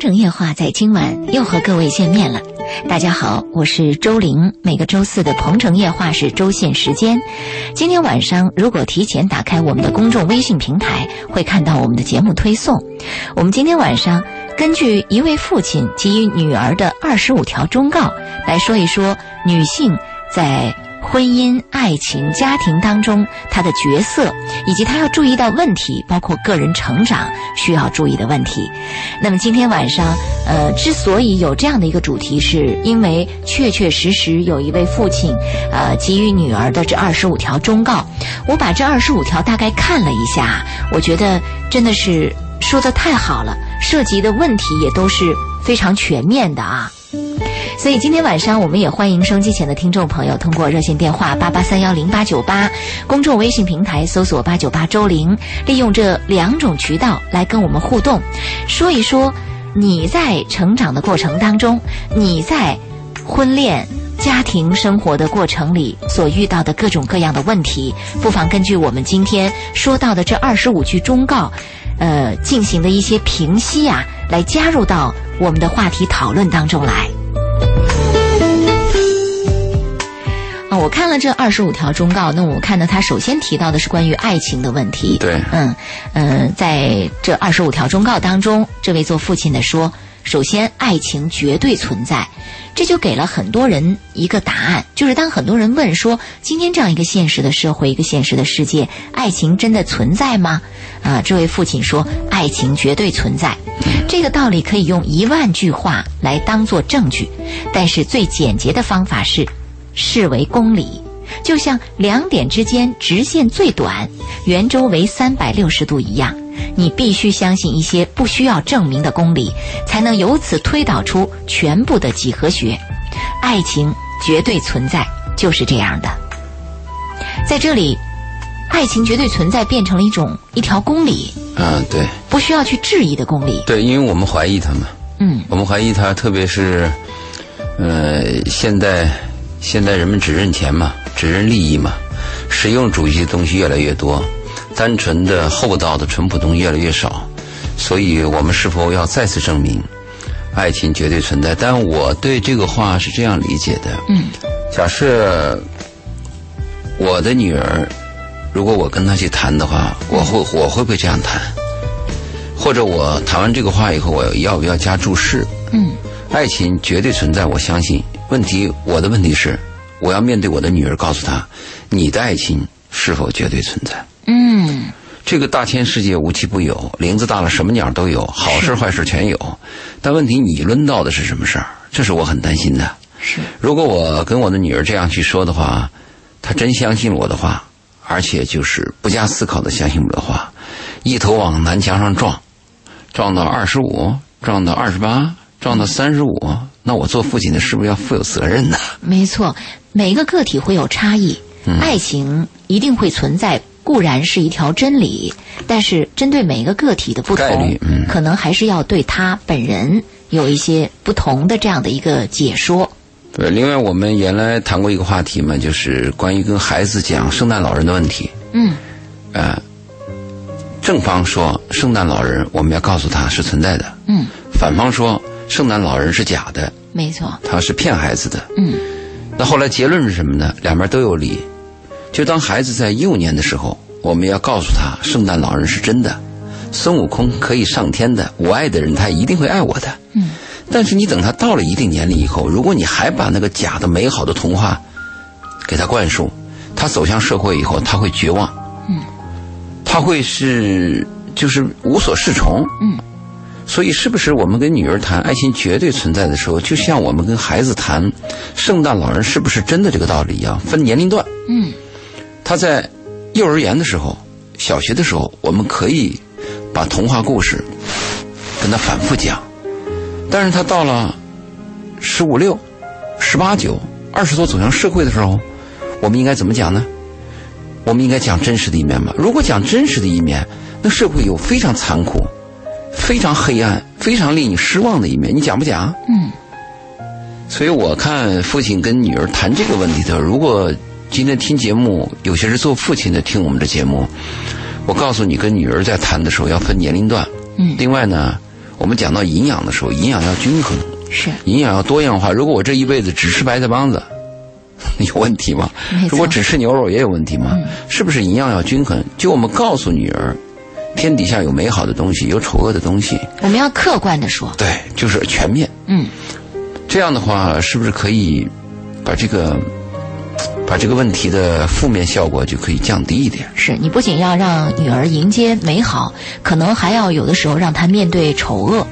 整夜话在今晚又和各位见面了，大家好，我是周玲。每个周四的《鹏城夜话》是周线时间。今天晚上如果提前打开我们的公众微信平台，会看到我们的节目推送。我们今天晚上根据一位父亲给予女儿的二十五条忠告来说一说女性在。婚姻、爱情、家庭当中，他的角色以及他要注意到问题，包括个人成长需要注意的问题。那么今天晚上，呃，之所以有这样的一个主题，是因为确确实实有一位父亲，呃，给予女儿的这二十五条忠告。我把这二十五条大概看了一下，我觉得真的是说的太好了，涉及的问题也都是非常全面的啊。所以今天晚上，我们也欢迎收机前的听众朋友通过热线电话八八三幺零八九八，公众微信平台搜索八九八周玲，利用这两种渠道来跟我们互动，说一说你在成长的过程当中，你在婚恋家庭生活的过程里所遇到的各种各样的问题，不妨根据我们今天说到的这二十五句忠告，呃，进行的一些评析啊，来加入到我们的话题讨论当中来。啊，我看了这二十五条忠告，那我看到他首先提到的是关于爱情的问题。对，嗯嗯，在这二十五条忠告当中，这位做父亲的说，首先爱情绝对存在，这就给了很多人一个答案，就是当很多人问说，今天这样一个现实的社会，一个现实的世界，爱情真的存在吗？啊，这位父亲说，爱情绝对存在，这个道理可以用一万句话来当做证据，但是最简洁的方法是。视为公理，就像两点之间直线最短，圆周为三百六十度一样，你必须相信一些不需要证明的公理，才能由此推导出全部的几何学。爱情绝对存在，就是这样的。在这里，爱情绝对存在变成了一种一条公理。嗯，对，不需要去质疑的公理。对，因为我们怀疑它嘛。嗯，我们怀疑它，特别是，呃，现在。现在人们只认钱嘛，只认利益嘛，实用主义的东西越来越多，单纯的厚道的淳朴东西越来越少，所以我们是否要再次证明，爱情绝对存在？但我对这个话是这样理解的：嗯，假设我的女儿，如果我跟她去谈的话，我会我会不会这样谈？或者我谈完这个话以后，我要不要加注释？嗯，爱情绝对存在，我相信。问题，我的问题是，我要面对我的女儿，告诉她，你的爱情是否绝对存在？嗯，这个大千世界无奇不有，林子大了什么鸟都有，好事坏事全有。但问题，你抡到的是什么事儿？这是我很担心的。是，如果我跟我的女儿这样去说的话，她真相信我的话，而且就是不加思考的相信我的话，一头往南墙上撞，撞到二十五，撞到二十八，撞到三十五。那我做父亲的是不是要负有责任呢？没错，每一个个体会有差异，爱情一定会存在，固然是一条真理，但是针对每一个个体的不同，可能还是要对他本人有一些不同的这样的一个解说。对，另外我们原来谈过一个话题嘛，就是关于跟孩子讲圣诞老人的问题。嗯，呃，正方说圣诞老人我们要告诉他是存在的。嗯，反方说。圣诞老人是假的，没错，他是骗孩子的。嗯，那后来结论是什么呢？两边都有理。就当孩子在幼年的时候，我们要告诉他，圣诞老人是真的，孙悟空可以上天的，我爱的人他一定会爱我的。嗯，但是你等他到了一定年龄以后，如果你还把那个假的美好的童话给他灌输，他走向社会以后，他会绝望。嗯，他会是就是无所适从。嗯。所以，是不是我们跟女儿谈爱情绝对存在的时候，就像我们跟孩子谈圣诞老人是不是真的这个道理一样？分年龄段。嗯，他在幼儿园的时候、小学的时候，我们可以把童话故事跟他反复讲。但是他到了十五六、十八九、二十多走向社会的时候，我们应该怎么讲呢？我们应该讲真实的一面吗？如果讲真实的一面，那社会有非常残酷、非常黑暗、非常令你失望的一面，你讲不讲？嗯。所以我看父亲跟女儿谈这个问题的时候，如果今天听节目，有些是做父亲的听我们的节目，我告诉你，跟女儿在谈的时候要分年龄段。嗯。另外呢，我们讲到营养的时候，营养要均衡。是。营养要多样化。如果我这一辈子只吃白菜帮子，有问题吗？如果只吃牛肉也有问题吗？是不是营养要均衡？就我们告诉女儿，天底下有美好的东西，有丑恶的东西。我们要客观的说。对，就是全面。嗯。这样的话，是不是可以把这个把这个问题的负面效果就可以降低一点？是你不仅要让女儿迎接美好，可能还要有的时候让她面对丑恶。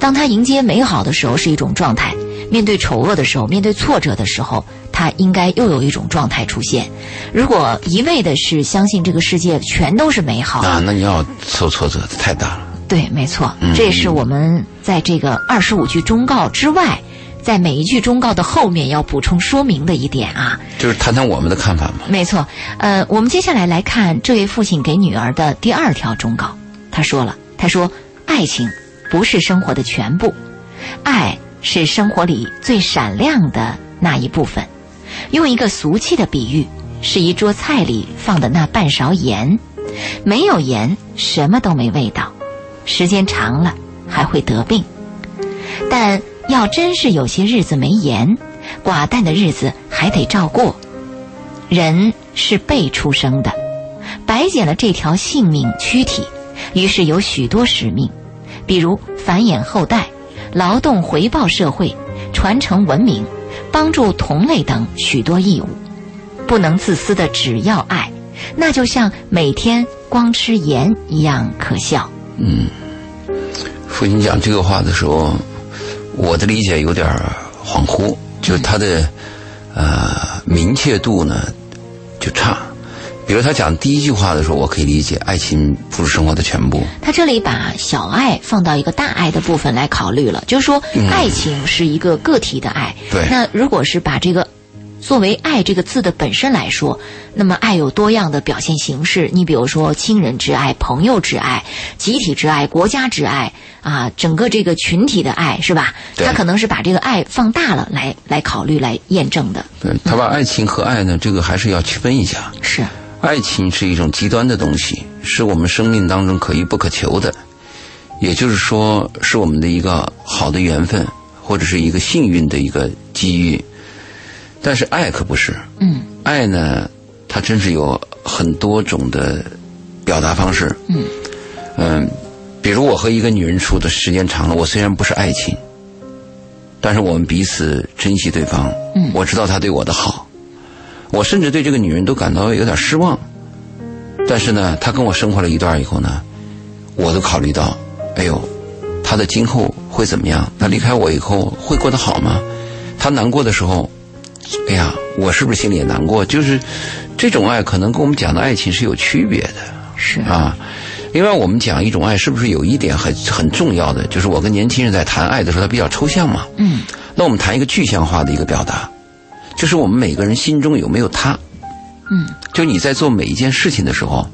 当她迎接美好的时候是一种状态，面对丑恶的时候，面对挫折的时候，她应该又有一种状态出现。如果一味的是相信这个世界全都是美好啊，那你要受挫折太大了。对，没错，这也是我们在这个二十五句忠告之外。在每一句忠告的后面要补充说明的一点啊，就是谈谈我们的看法嘛。没错，呃，我们接下来来看这位父亲给女儿的第二条忠告。他说了，他说：“爱情不是生活的全部，爱是生活里最闪亮的那一部分。用一个俗气的比喻，是一桌菜里放的那半勺盐，没有盐什么都没味道，时间长了还会得病。但。”要真是有些日子没盐，寡淡的日子还得照过。人是被出生的，白捡了这条性命躯体，于是有许多使命，比如繁衍后代、劳动回报社会、传承文明、帮助同类等许多义务。不能自私的只要爱，那就像每天光吃盐一样可笑。嗯，父亲讲这个话的时候。我的理解有点恍惚，就是他的呃明确度呢就差。比如他讲第一句话的时候，我可以理解，爱情不是生活的全部。他这里把小爱放到一个大爱的部分来考虑了，就是说爱情是一个个体的爱。对。那如果是把这个。作为“爱”这个字的本身来说，那么爱有多样的表现形式。你比如说，亲人之爱、朋友之爱、集体之爱、国家之爱啊，整个这个群体的爱，是吧？他可能是把这个爱放大了来来考虑、来验证的。对他把爱情和爱呢，这个还是要区分一下。是，爱情是一种极端的东西，是我们生命当中可遇不可求的，也就是说，是我们的一个好的缘分，或者是一个幸运的一个机遇。但是爱可不是，嗯，爱呢，它真是有很多种的表达方式，嗯，嗯，比如我和一个女人处的时间长了，我虽然不是爱情，但是我们彼此珍惜对方，嗯，我知道她对我的好，我甚至对这个女人都感到有点失望，但是呢，她跟我生活了一段以后呢，我都考虑到，哎呦，她的今后会怎么样？她离开我以后会过得好吗？她难过的时候。哎呀，我是不是心里也难过？就是这种爱，可能跟我们讲的爱情是有区别的。是啊，另外我们讲一种爱，是不是有一点很很重要的？就是我跟年轻人在谈爱的时候，他比较抽象嘛。嗯。那我们谈一个具象化的一个表达，就是我们每个人心中有没有他？嗯。就你在做每一件事情的时候，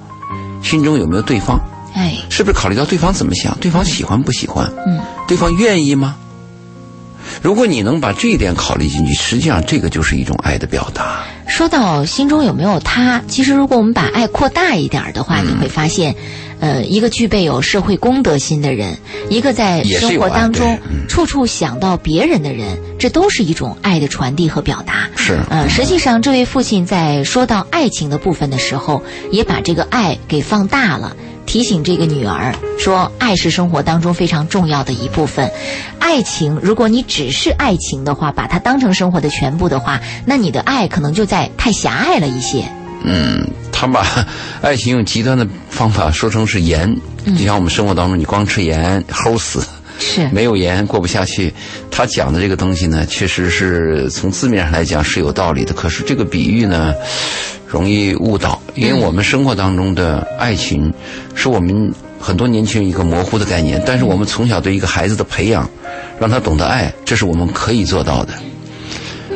心中有没有对方？哎。是不是考虑到对方怎么想？对方喜欢不喜欢？嗯。对方愿意吗？如果你能把这一点考虑进去，实际上这个就是一种爱的表达。说到心中有没有他，其实如果我们把爱扩大一点的话，你会发现，呃，一个具备有社会公德心的人，一个在生活当中处处想到别人的人，这都是一种爱的传递和表达。是，呃，实际上这位父亲在说到爱情的部分的时候，也把这个爱给放大了。提醒这个女儿说：“爱是生活当中非常重要的一部分。爱情，如果你只是爱情的话，把它当成生活的全部的话，那你的爱可能就在太狭隘了一些。”嗯，他把爱情用极端的方法说成是盐，就像我们生活当中，你光吃盐齁死，是没有盐过不下去。他讲的这个东西呢，确实是从字面上来讲是有道理的。可是这个比喻呢？容易误导，因为我们生活当中的爱情，是我们很多年轻人一个模糊的概念。但是我们从小对一个孩子的培养，让他懂得爱，这是我们可以做到的。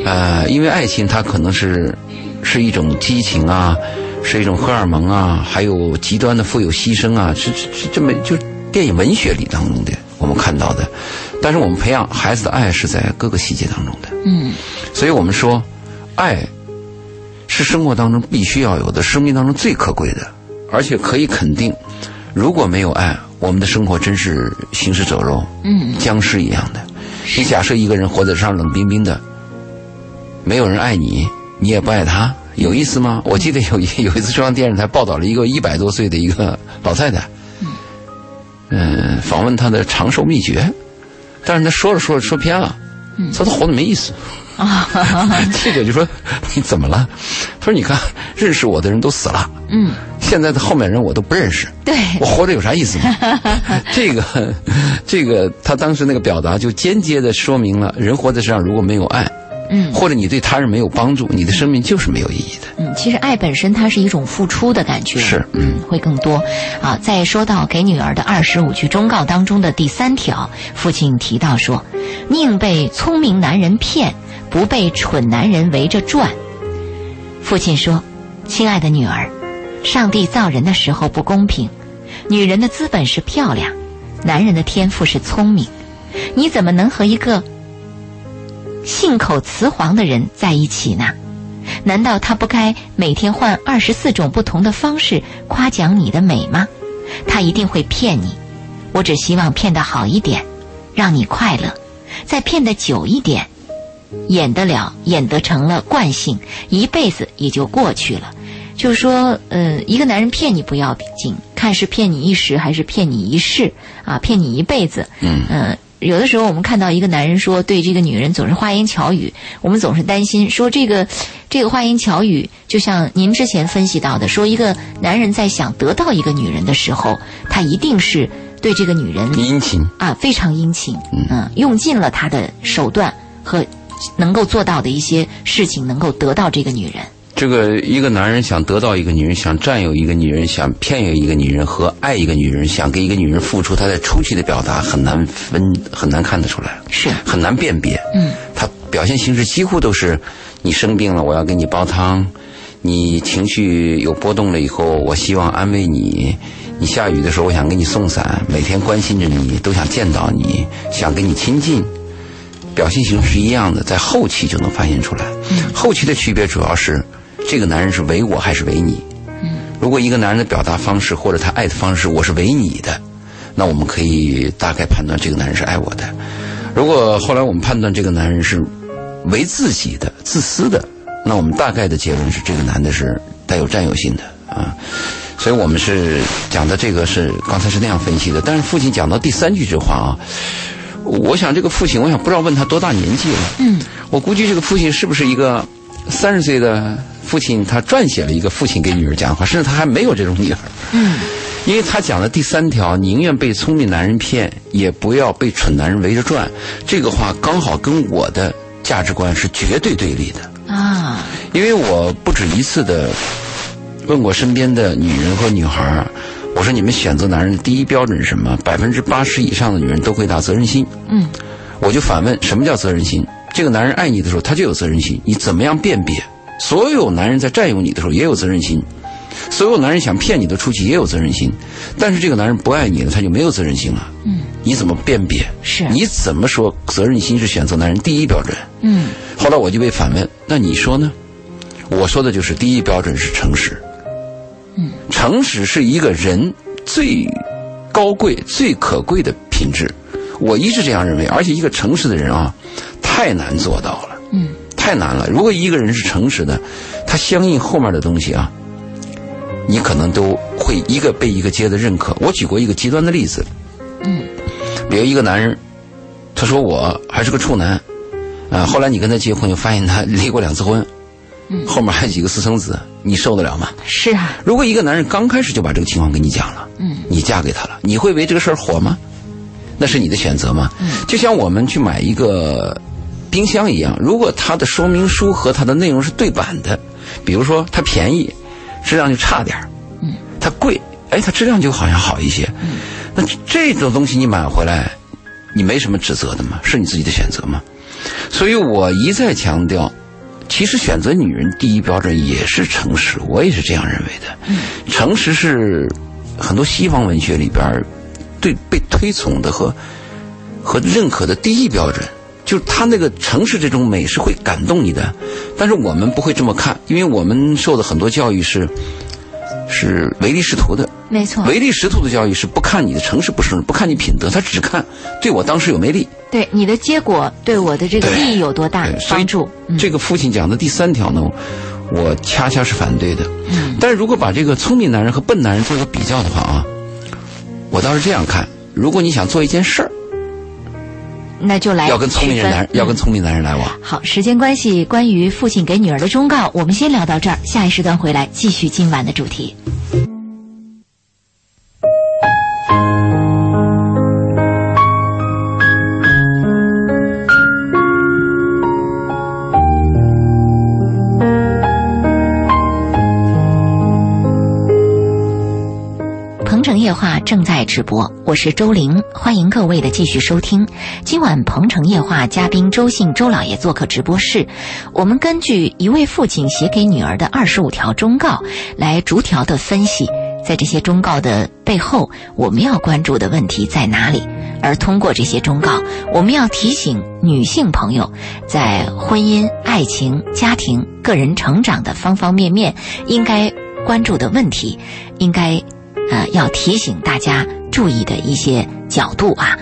呃，因为爱情它可能是是一种激情啊，是一种荷尔蒙啊，还有极端的富有牺牲啊，是是这么就电影文学里当中的我们看到的。但是我们培养孩子的爱是在各个细节当中的。嗯，所以我们说，爱是生活当中必须要有的，生命当中最可贵的，而且可以肯定，如果没有爱，我们的生活真是行尸走肉，嗯，僵尸一样的。你假设一个人活在上冷冰冰的，没有人爱你，你也不爱他，有意思吗？我记得有一有一次中央电视台报道了一个一百多岁的一个老太太，嗯，访问她的长寿秘诀。但是她说着说着说偏了，说她活的没意思。啊，记者就说你怎么了？他说你看认识我的人都死了，嗯，现在的后面人我都不认识，对我活着有啥意思吗？这个，这个他当时那个表达就间接的说明了，人活在世上如果没有爱。嗯，或者你对他人没有帮助，你的生命就是没有意义的。嗯，其实爱本身它是一种付出的感觉，是嗯会更多。啊，在说到给女儿的二十五句忠告当中的第三条，父亲提到说：“宁被聪明男人骗，不被蠢男人围着转。”父亲说：“亲爱的女儿，上帝造人的时候不公平，女人的资本是漂亮，男人的天赋是聪明，你怎么能和一个？”信口雌黄的人在一起呢？难道他不该每天换二十四种不同的方式夸奖你的美吗？他一定会骗你。我只希望骗得好一点，让你快乐；再骗得久一点，演得了，演得成了惯性，一辈子也就过去了。就是说，呃，一个男人骗你不要紧，看是骗你一时还是骗你一世啊？骗你一辈子，嗯。有的时候，我们看到一个男人说对这个女人总是花言巧语，我们总是担心说这个这个花言巧语，就像您之前分析到的，说一个男人在想得到一个女人的时候，他一定是对这个女人殷勤啊，非常殷勤，嗯，用尽了他的手段和能够做到的一些事情，能够得到这个女人。这个一个男人想得到一个女人，想占有一个女人，想骗有一个女人和爱一个女人，想给一个女人付出，他在初期的表达很难分，很难看得出来，是很难辨别。嗯，他表现形式几乎都是：你生病了，我要给你煲汤；你情绪有波动了以后，我希望安慰你；你下雨的时候，我想给你送伞；每天关心着你，都想见到你，想跟你亲近。表现形式是一样的，在后期就能发现出来。嗯后期的区别主要是。这个男人是唯我还是唯你？如果一个男人的表达方式或者他爱的方式，我是唯你的，那我们可以大概判断这个男人是爱我的。如果后来我们判断这个男人是唯自己的、自私的，那我们大概的结论是这个男的是带有占有性的啊。所以我们是讲的这个是刚才是那样分析的。但是父亲讲到第三句这话啊，我想这个父亲，我想不知道问他多大年纪了。嗯，我估计这个父亲是不是一个三十岁的？父亲他撰写了一个父亲给女儿讲的话，甚至他还没有这种女儿。嗯，因为他讲的第三条，宁愿被聪明男人骗，也不要被蠢男人围着转。这个话刚好跟我的价值观是绝对对立的啊！因为我不止一次的问过身边的女人和女孩我说你们选择男人的第一标准是什么？百分之八十以上的女人都回答责任心。嗯，我就反问，什么叫责任心？这个男人爱你的时候，他就有责任心，你怎么样辨别？所有男人在占有你的时候也有责任心，所有男人想骗你的出去也有责任心，但是这个男人不爱你了，他就没有责任心了。嗯，你怎么辨别？是，你怎么说责任心是选择男人第一标准？嗯，后来我就被反问，那你说呢？我说的就是第一标准是诚实。嗯，诚实是一个人最高贵、最可贵的品质，我一直这样认为。而且一个诚实的人啊，太难做到了。嗯。太难了。如果一个人是诚实的，他相应后面的东西啊，你可能都会一个被一个接的认可。我举过一个极端的例子，嗯，比如一个男人，他说我还是个处男，啊，后来你跟他结婚，又发现他离过两次婚，嗯，后面还有几个私生子，你受得了吗？是啊。如果一个男人刚开始就把这个情况跟你讲了，嗯，你嫁给他了，你会为这个事儿火吗？那是你的选择吗？嗯，就像我们去买一个。冰箱一样，如果它的说明书和它的内容是对版的，比如说它便宜，质量就差点嗯，它贵，哎，它质量就好像好一些。嗯，那这种东西你买回来，你没什么指责的吗？是你自己的选择吗？所以我一再强调，其实选择女人第一标准也是诚实，我也是这样认为的。嗯，诚实是很多西方文学里边对被推崇的和和认可的第一标准。就他那个城市这种美是会感动你的，但是我们不会这么看，因为我们受的很多教育是是唯利是图的。没错，唯利是图的教育是不看你的城市不诚实，不看你品德，他只看对我当时有没利。对你的结果对我的这个利益有多大帮助？这个父亲讲的第三条呢，我恰恰是反对的。嗯，但是如果把这个聪明男人和笨男人做个比较的话啊，我倒是这样看：如果你想做一件事儿，那就来要跟聪明人男要跟聪明男人来往。好，时间关系，关于父亲给女儿的忠告，我们先聊到这儿，下一时段回来继续今晚的主题。城夜话正在直播，我是周玲，欢迎各位的继续收听。今晚鹏城夜话嘉宾周信周老爷做客直播室，我们根据一位父亲写给女儿的二十五条忠告来逐条的分析，在这些忠告的背后，我们要关注的问题在哪里？而通过这些忠告，我们要提醒女性朋友，在婚姻、爱情、家庭、个人成长的方方面面，应该关注的问题，应该。呃，要提醒大家注意的一些角度啊，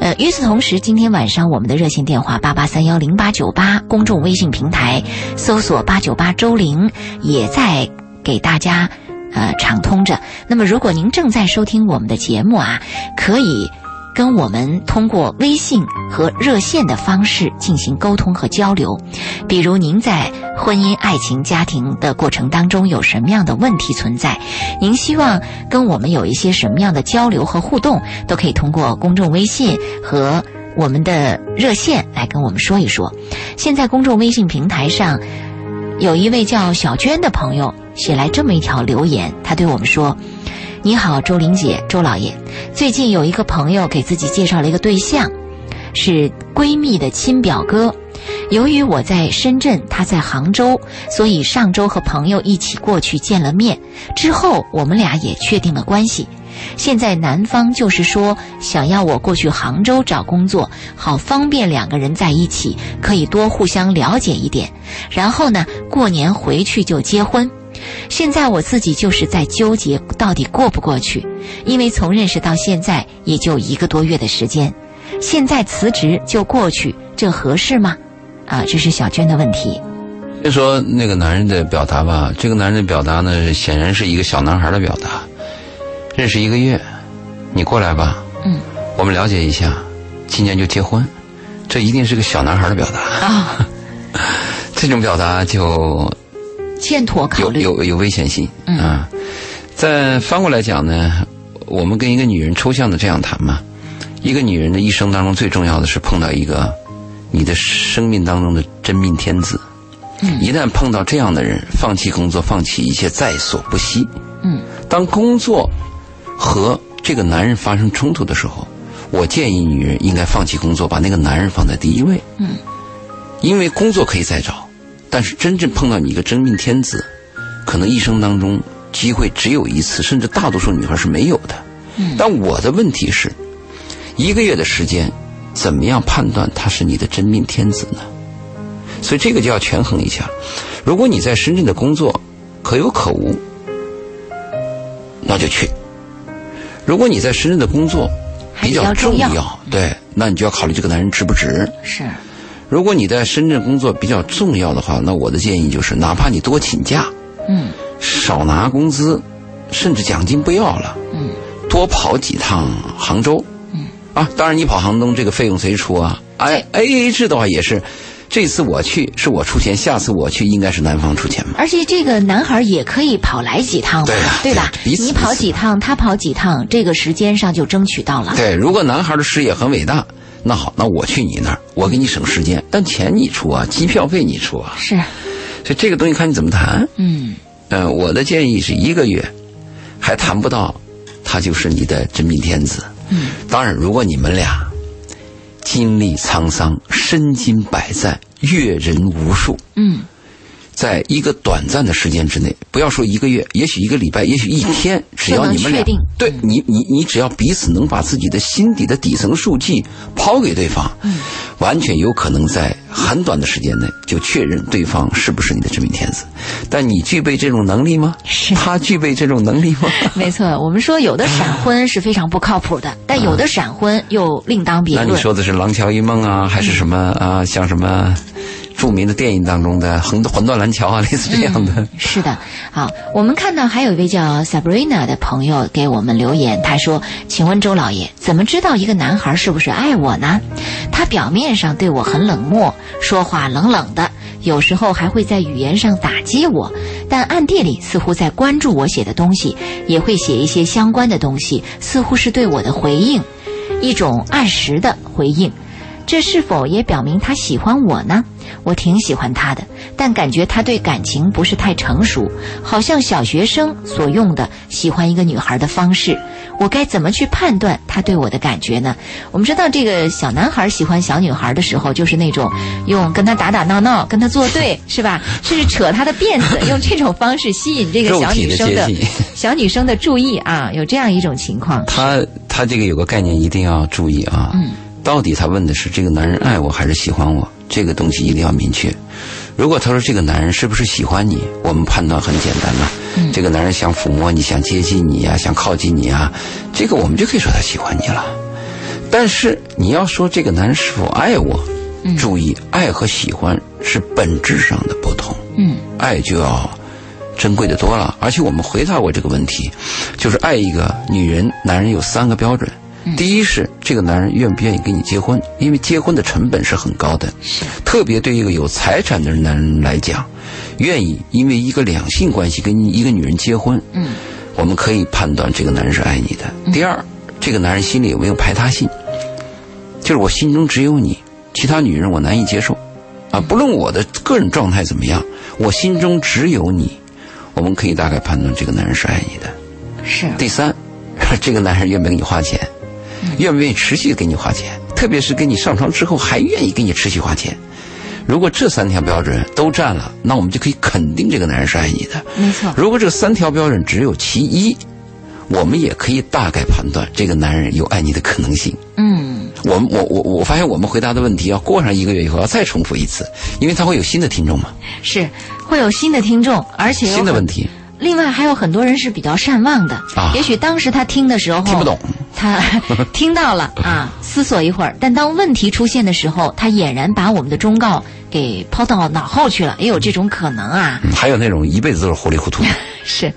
呃，与此同时，今天晚上我们的热线电话八八三幺零八九八，公众微信平台搜索八九八周玲，也在给大家呃畅通着。那么，如果您正在收听我们的节目啊，可以。跟我们通过微信和热线的方式进行沟通和交流，比如您在婚姻、爱情、家庭的过程当中有什么样的问题存在，您希望跟我们有一些什么样的交流和互动，都可以通过公众微信和我们的热线来跟我们说一说。现在公众微信平台上有一位叫小娟的朋友写来这么一条留言，他对我们说。你好，周玲姐，周老爷。最近有一个朋友给自己介绍了一个对象，是闺蜜的亲表哥。由于我在深圳，他在杭州，所以上周和朋友一起过去见了面。之后我们俩也确定了关系。现在男方就是说想要我过去杭州找工作，好方便两个人在一起，可以多互相了解一点。然后呢，过年回去就结婚。现在我自己就是在纠结，到底过不过去？因为从认识到现在也就一个多月的时间，现在辞职就过去，这合适吗？啊，这是小娟的问题。就说那个男人的表达吧，这个男人的表达呢，显然是一个小男孩的表达。认识一个月，你过来吧，嗯，我们了解一下，今年就结婚，这一定是个小男孩的表达啊。这种表达就。欠妥考虑有有有危险性啊！再翻过来讲呢，我们跟一个女人抽象的这样谈嘛，一个女人的一生当中最重要的是碰到一个你的生命当中的真命天子。嗯，一旦碰到这样的人，放弃工作，放弃一切在所不惜。嗯，当工作和这个男人发生冲突的时候，我建议女人应该放弃工作，把那个男人放在第一位。嗯，因为工作可以再找。但是真正碰到你一个真命天子，可能一生当中机会只有一次，甚至大多数女孩是没有的。但我的问题是，一个月的时间，怎么样判断他是你的真命天子呢？所以这个就要权衡一下。如果你在深圳的工作可有可无，那就去；如果你在深圳的工作比较重要，对，那你就要考虑这个男人值不值。是。如果你在深圳工作比较重要的话，那我的建议就是，哪怕你多请假，嗯，少拿工资，甚至奖金不要了，嗯，多跑几趟杭州，嗯，啊，当然你跑杭州这个费用谁出啊？哎，A A 制的话也是，这次我去是我出钱，下次我去应该是男方出钱嘛。而且这个男孩也可以跑来几趟，对对吧？你跑几趟，他跑几趟，这个时间上就争取到了。对，如果男孩的事业很伟大。那好，那我去你那儿，我给你省时间，但钱你出啊，机票费你出啊。是，所以这个东西看你怎么谈。嗯，呃，我的建议是一个月，还谈不到，他就是你的真命天子。嗯，当然，如果你们俩经历沧桑，身经百战，阅人无数，嗯，在一个短暂的时间之内，不要说一个月，也许一个礼拜，也许一天，只要你们俩对你你你只要彼此能把自己的心底的底层数据抛给对方，完全有可能在很短的时间内就确认对方是不是你的真命天子。但你具备这种能力吗？是他具备这种能力吗？没错，我们说有的闪婚是非常不靠谱的，但有的闪婚又另当别论。那你说的是《廊桥遗梦》啊，还是什么啊？像什么？著名的电影当中的横魂断蓝桥啊，类似这样的。是的，好，我们看到还有一位叫 Sabrina 的朋友给我们留言，他说：“请问周老爷，怎么知道一个男孩是不是爱我呢？他表面上对我很冷漠，说话冷冷的，有时候还会在语言上打击我，但暗地里似乎在关注我写的东西，也会写一些相关的东西，似乎是对我的回应，一种按时的回应。这是否也表明他喜欢我呢？”我挺喜欢他的，但感觉他对感情不是太成熟，好像小学生所用的喜欢一个女孩的方式。我该怎么去判断他对我的感觉呢？我们知道，这个小男孩喜欢小女孩的时候，就是那种用跟他打打闹闹、跟他作对，是吧？甚至扯他的辫子，用这种方式吸引这个小女生的小女生的注意啊，有这样一种情况。他他这个有个概念一定要注意啊，嗯，到底他问的是这个男人爱我还是喜欢我？这个东西一定要明确。如果他说这个男人是不是喜欢你，我们判断很简单了。这个男人想抚摸你，想接近你呀，想靠近你啊，这个我们就可以说他喜欢你了。但是你要说这个男人是否爱我，注意，爱和喜欢是本质上的不同。嗯，爱就要珍贵的多了。而且我们回答过这个问题，就是爱一个女人、男人有三个标准。第一是这个男人愿不愿意跟你结婚，因为结婚的成本是很高的。特别对一个有财产的男人来讲，愿意因为一个两性关系跟一个女人结婚，嗯，我们可以判断这个男人是爱你的。第二，这个男人心里有没有排他性，就是我心中只有你，其他女人我难以接受，啊，不论我的个人状态怎么样，我心中只有你，我们可以大概判断这个男人是爱你的。是。第三，这个男人愿不愿意给你花钱？愿不愿意持续给你花钱？特别是跟你上床之后还愿意给你持续花钱。如果这三条标准都占了，那我们就可以肯定这个男人是爱你的。没错。如果这三条标准只有其一，我们也可以大概判断这个男人有爱你的可能性。嗯。我们我我我发现我们回答的问题要过上一个月以后要再重复一次，因为他会有新的听众嘛。是，会有新的听众，而且新的问题。另外还有很多人是比较善忘的，也许当时他听的时候听不懂，他 听到了啊，思索一会儿，但当问题出现的时候，他俨然把我们的忠告给抛到脑后去了，也有这种可能啊。还有那种一辈子都是糊里糊涂。是，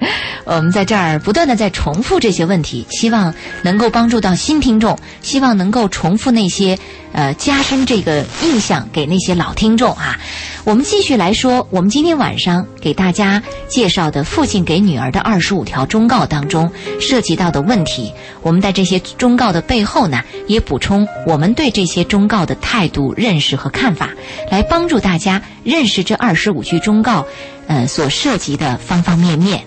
我们在这儿不断的在重复这些问题，希望能够帮助到新听众，希望能够重复那些。呃，加深这个印象给那些老听众啊。我们继续来说，我们今天晚上给大家介绍的父亲给女儿的二十五条忠告当中涉及到的问题。我们在这些忠告的背后呢，也补充我们对这些忠告的态度、认识和看法，来帮助大家认识这二十五句忠告，呃，所涉及的方方面面。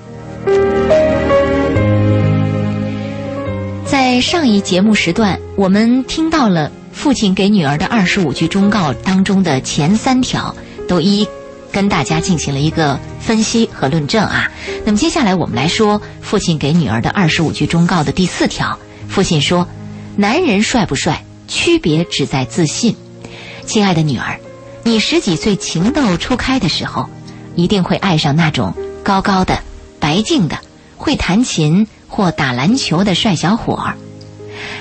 在上一节目时段，我们听到了。父亲给女儿的二十五句忠告当中的前三条，都一跟大家进行了一个分析和论证啊。那么接下来我们来说父亲给女儿的二十五句忠告的第四条。父亲说：“男人帅不帅，区别只在自信。亲爱的女儿，你十几岁情窦初开的时候，一定会爱上那种高高的、白净的、会弹琴或打篮球的帅小伙儿。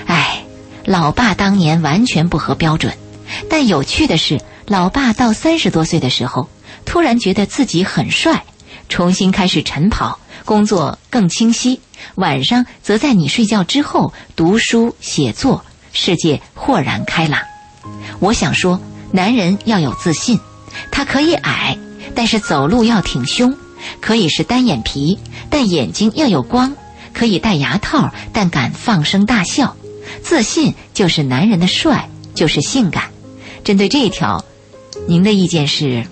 哎。”老爸当年完全不合标准，但有趣的是，老爸到三十多岁的时候，突然觉得自己很帅，重新开始晨跑，工作更清晰，晚上则在你睡觉之后读书写作，世界豁然开朗。我想说，男人要有自信，他可以矮，但是走路要挺胸；可以是单眼皮，但眼睛要有光；可以戴牙套，但敢放声大笑。自信就是男人的帅，就是性感。针对这一条，您的意见是？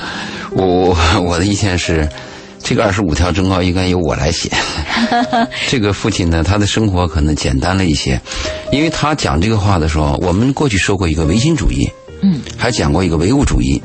我我我的意见是，这个二十五条忠告应该由我来写。这个父亲呢，他的生活可能简单了一些，因为他讲这个话的时候，我们过去说过一个唯心主义，嗯，还讲过一个唯物主义。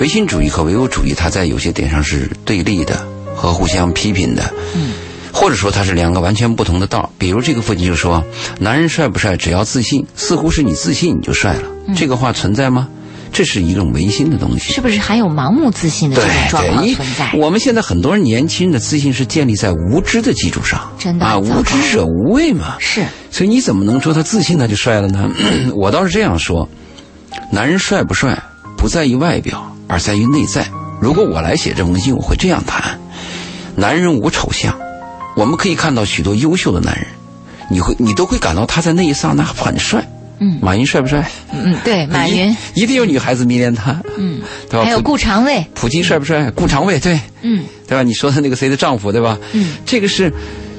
唯心主义和唯物主义，它在有些点上是对立的和互相批评的。嗯，或者说它是两个完全不同的道。比如这个父亲就说：“男人帅不帅，只要自信，似乎是你自信你就帅了。”这个话存在吗？这是一种唯心的东西。是不是还有盲目自信的这种状况存在？我们现在很多人年轻人的自信是建立在无知的基础上。真的啊，无知者无畏嘛。是。所以你怎么能说他自信他就帅了呢？我倒是这样说：男人帅不帅，不在于外表，而在于内在。如果我来写这封信，我会这样谈：男人无丑相。我们可以看到许多优秀的男人，你会你都会感到他在那一刹那很帅。嗯，马云帅不帅？嗯，对，马云一定有女孩子迷恋他。嗯，对吧？还有顾长卫，普京帅不帅？顾长卫，对，嗯，对吧？你说的那个谁的丈夫，对吧？嗯，这个是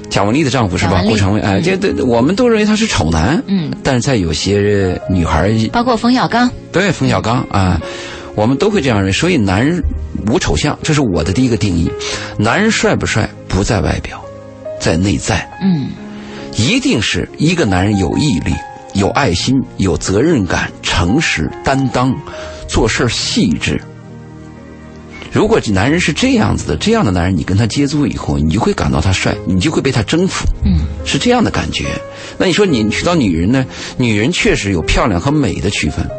蒋雯丽的丈夫是吧？顾长卫，哎，这这我们都认为他是丑男。嗯，但是在有些女孩，包括冯小刚，对，冯小刚啊，我们都会这样认为。所以，男人无丑相，这是我的第一个定义。男人帅不帅，不在外表。在内在，嗯，一定是一个男人有毅力、有爱心、有责任感、诚实、担当，做事细致。如果这男人是这样子的，这样的男人，你跟他接触以后，你就会感到他帅，你就会被他征服，嗯，是这样的感觉。那你说你娶到女人呢？女人确实有漂亮和美的区分。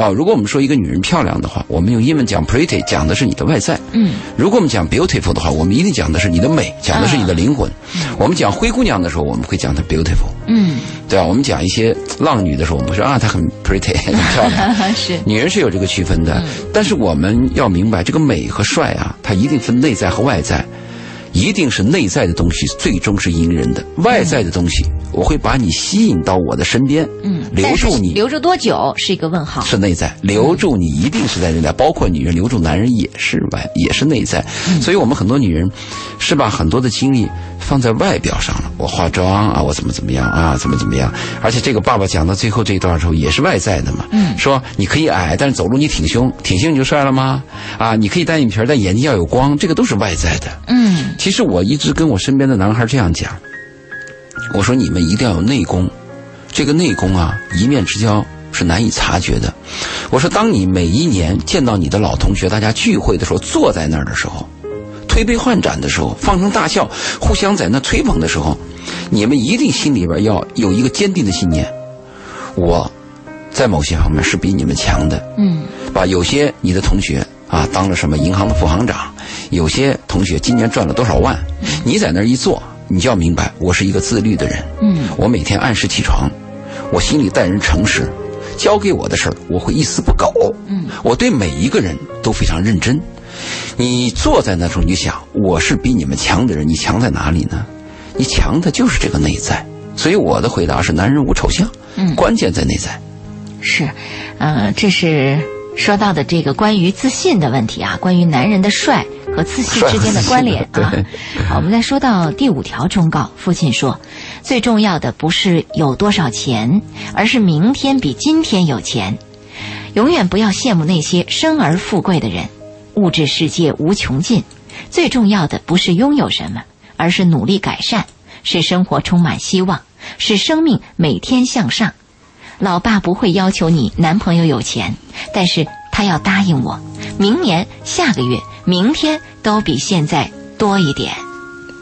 啊，如果我们说一个女人漂亮的话，我们用英文讲 pretty，讲的是你的外在。嗯，如果我们讲 beautiful 的话，我们一定讲的是你的美，讲的是你的灵魂。我们讲灰姑娘的时候，我们会讲她 beautiful。嗯，对吧？我们讲一些浪女的时候，我们说啊，她很 pretty，很漂亮。是，女人是有这个区分的，但是我们要明白，这个美和帅啊，它一定分内在和外在。一定是内在的东西最终是赢人的，外在的东西我会把你吸引到我的身边，嗯，留住你，留住多久是一个问号。是内在留住你，一定是在内在，包括女人留住男人也是外，也是内在。所以我们很多女人是把很多的精力放在外表上了，我化妆啊，我怎么怎么样啊，怎么怎么样。而且这个爸爸讲到最后这一段的时候也是外在的嘛，嗯，说你可以矮，但是走路你挺胸，挺胸你就帅了吗？啊，你可以单眼皮，但眼睛要有光，这个都是外在的，嗯。其实我一直跟我身边的男孩这样讲，我说你们一定要有内功，这个内功啊，一面之交是难以察觉的。我说，当你每一年见到你的老同学，大家聚会的时候，坐在那儿的时候，推杯换盏的时候，放声大笑，互相在那吹捧的时候，你们一定心里边要有一个坚定的信念：我在某些方面是比你们强的。嗯，把有些你的同学啊当了什么银行的副行长。有些同学今年赚了多少万？你在那儿一坐，你就要明白，我是一个自律的人。嗯，我每天按时起床，我心里待人诚实，交给我的事儿我会一丝不苟。嗯，我对每一个人都非常认真。你坐在那时候，你就想，我是比你们强的人，你强在哪里呢？你强的就是这个内在。所以我的回答是：男人无丑相，嗯，关键在内在。是，呃，这是说到的这个关于自信的问题啊，关于男人的帅。和自信之间的关联啊！好，我们再说到第五条忠告。父亲说，最重要的不是有多少钱，而是明天比今天有钱。永远不要羡慕那些生而富贵的人。物质世界无穷尽，最重要的不是拥有什么，而是努力改善，使生活充满希望，使生命每天向上。老爸不会要求你男朋友有钱，但是他要答应我，明年、下个月。明天都比现在多一点，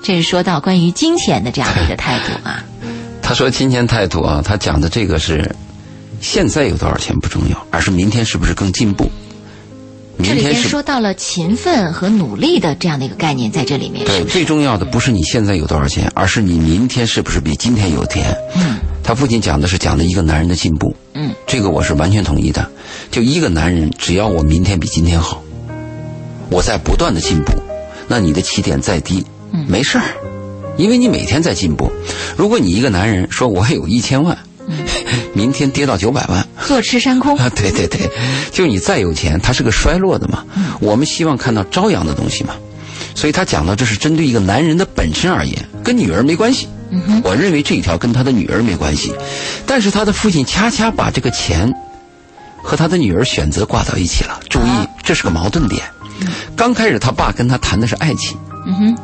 这是说到关于金钱的这样的一个态度啊。他说金钱态度啊，他讲的这个是现在有多少钱不重要，而是明天是不是更进步。这里边说到了勤奋和努力的这样的一个概念在这里面。对，最重要的不是你现在有多少钱，而是你明天是不是比今天有钱。嗯。他父亲讲的是讲的一个男人的进步。嗯。这个我是完全同意的。就一个男人，只要我明天比今天好。我在不断的进步，那你的起点再低，嗯没事儿，因为你每天在进步。如果你一个男人说我有一千万，明天跌到九百万，坐吃山空啊！对对对，就你再有钱，它是个衰落的嘛。我们希望看到朝阳的东西嘛。所以他讲到这是针对一个男人的本身而言，跟女儿没关系。我认为这一条跟他的女儿没关系，但是他的父亲恰恰把这个钱和他的女儿选择挂到一起了。注意，这是个矛盾点。刚开始他爸跟他谈的是爱情，嗯哼，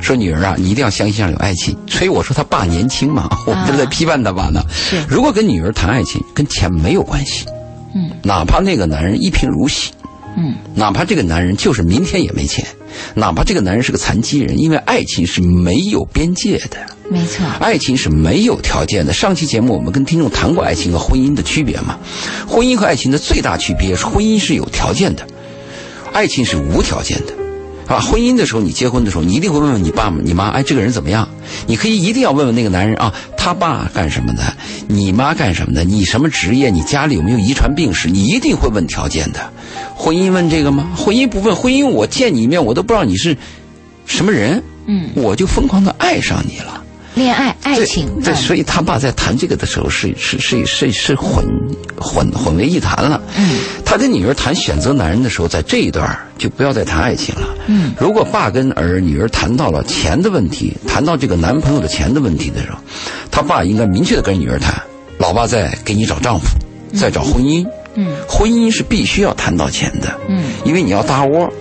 说女儿啊，你一定要相信上有爱情。所以我说他爸年轻嘛，我们正在批判他爸呢。是，如果跟女儿谈爱情，跟钱没有关系，嗯，哪怕那个男人一贫如洗，嗯，哪怕这个男人就是明天也没钱，哪怕这个男人是个残疾人，因为爱情是没有边界的。没错，爱情是没有条件的。上期节目我们跟听众谈过爱情和婚姻的区别嘛？婚姻和爱情的最大区别是婚姻是有条件的，爱情是无条件的。啊，婚姻的时候，你结婚的时候，你一定会问问你爸、你妈，哎，这个人怎么样？你可以一定要问问那个男人啊，他爸干什么的？你妈干什么的？你什么职业？你家里有没有遗传病史？你一定会问条件的。婚姻问这个吗？婚姻不问。婚姻我见你一面，我都不知道你是什么人，嗯，我就疯狂的爱上你了。恋爱、爱情，对，所以他爸在谈这个的时候是是是是是混混混为一谈了。嗯，他跟女儿谈选择男人的时候，在这一段就不要再谈爱情了。嗯，如果爸跟儿女儿谈到了钱的问题，谈到这个男朋友的钱的问题的时候，他爸应该明确的跟女儿谈：老爸在给你找丈夫，在找婚姻。嗯，婚姻是必须要谈到钱的。嗯，因为你要搭窝，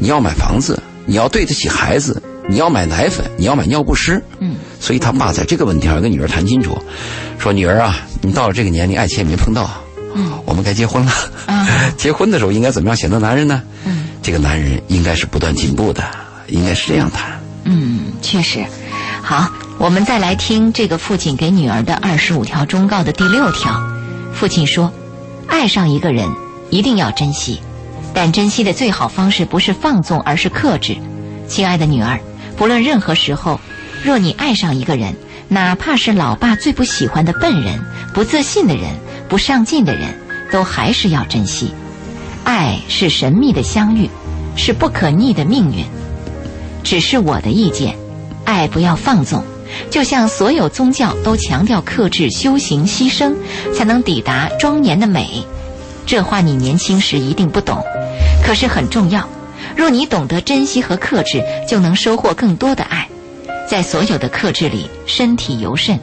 你要买房子，你要对得起孩子。你要买奶粉，你要买尿不湿，嗯，所以他爸在这个问题上跟女儿谈清楚，说女儿啊，你到了这个年龄，爱情也没碰到，嗯，我们该结婚了，啊，结婚的时候应该怎么样选择男人呢？嗯，这个男人应该是不断进步的，应该是这样谈。嗯，确实。好，我们再来听这个父亲给女儿的二十五条忠告的第六条。父亲说，爱上一个人一定要珍惜，但珍惜的最好方式不是放纵，而是克制。亲爱的女儿。不论任何时候，若你爱上一个人，哪怕是老爸最不喜欢的笨人、不自信的人、不上进的人，都还是要珍惜。爱是神秘的相遇，是不可逆的命运。只是我的意见，爱不要放纵。就像所有宗教都强调克制、修行、牺牲，才能抵达庄严的美。这话你年轻时一定不懂，可是很重要。若你懂得珍惜和克制，就能收获更多的爱。在所有的克制里，身体尤甚。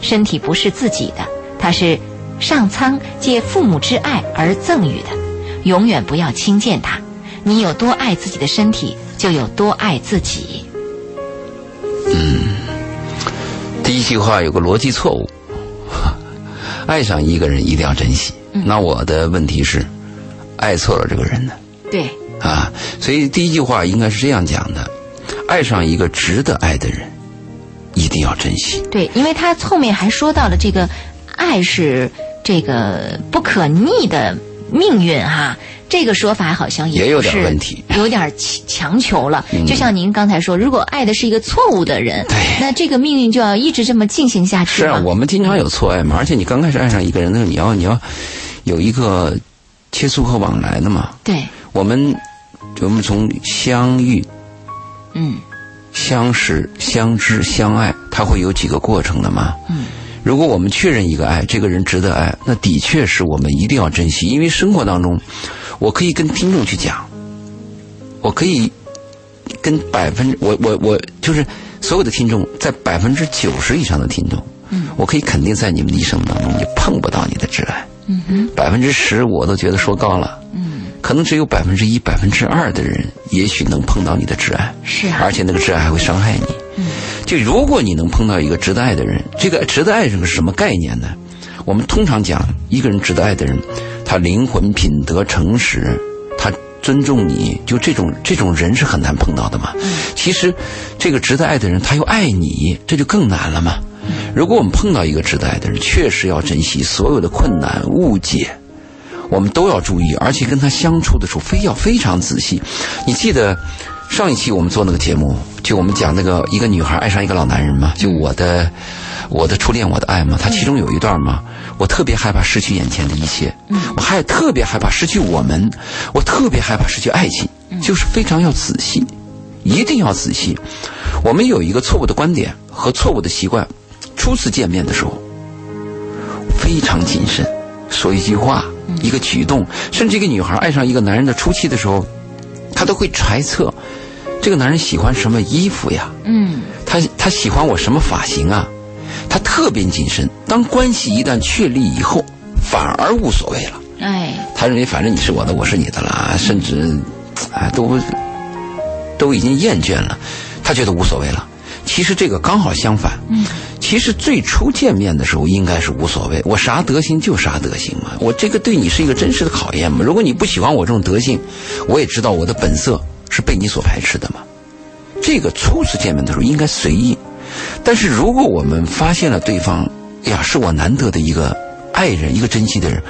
身体不是自己的，它是上苍借父母之爱而赠予的。永远不要轻贱它。你有多爱自己的身体，就有多爱自己。嗯，第一句话有个逻辑错误。爱上一个人一定要珍惜。那我的问题是，爱错了这个人呢？对。啊，所以第一句话应该是这样讲的：爱上一个值得爱的人，一定要珍惜。对，因为他后面还说到了这个爱是这个不可逆的命运哈，这个说法好像也有点问题，有点强求了。就像您刚才说，如果爱的是一个错误的人，对，那这个命运就要一直这么进行下去。是啊，我们经常有错爱嘛，而且你刚开始爱上一个人的时候，你要你要有一个切磋和往来的嘛。对，我们。我们从相遇，嗯，相识、相知、相爱，它会有几个过程的嘛？嗯，如果我们确认一个爱，这个人值得爱，那的确是我们一定要珍惜。因为生活当中，我可以跟听众去讲，我可以跟百分之我我我就是所有的听众，在百分之九十以上的听众，嗯，我可以肯定，在你们的一生当中，你碰不到你的挚爱，嗯哼，百分之十我都觉得说高了，嗯。可能只有百分之一、百分之二的人，也许能碰到你的挚爱，是啊，而且那个挚爱还会伤害你。嗯，就如果你能碰到一个值得爱的人，这个值得爱是个什么概念呢？我们通常讲，一个人值得爱的人，他灵魂品德诚实，他尊重你，就这种这种人是很难碰到的嘛。嗯，其实这个值得爱的人，他又爱你，这就更难了嘛。如果我们碰到一个值得爱的人，确实要珍惜所有的困难、误解。我们都要注意，而且跟他相处的时候，非要非常仔细。你记得上一期我们做那个节目，就我们讲那个一个女孩爱上一个老男人嘛？就我的我的初恋，我的爱嘛？他其中有一段嘛，我特别害怕失去眼前的一切，我还特别害怕失去我们，我特别害怕失去爱情，就是非常要仔细，一定要仔细。我们有一个错误的观点和错误的习惯，初次见面的时候非常谨慎，说一句话。一个举动，甚至一个女孩爱上一个男人的初期的时候，她都会揣测，这个男人喜欢什么衣服呀？嗯，他他喜欢我什么发型啊？他特别谨慎。当关系一旦确立以后，反而无所谓了。哎，他认为反正你是我的，我是你的了，甚至，哎，都都已经厌倦了，他觉得无所谓了。其实这个刚好相反。嗯，其实最初见面的时候应该是无所谓，我啥德行就啥德行嘛。我这个对你是一个真实的考验嘛。如果你不喜欢我这种德行，我也知道我的本色是被你所排斥的嘛。这个初次见面的时候应该随意，但是如果我们发现了对方，哎呀，是我难得的一个爱人，一个珍惜的人，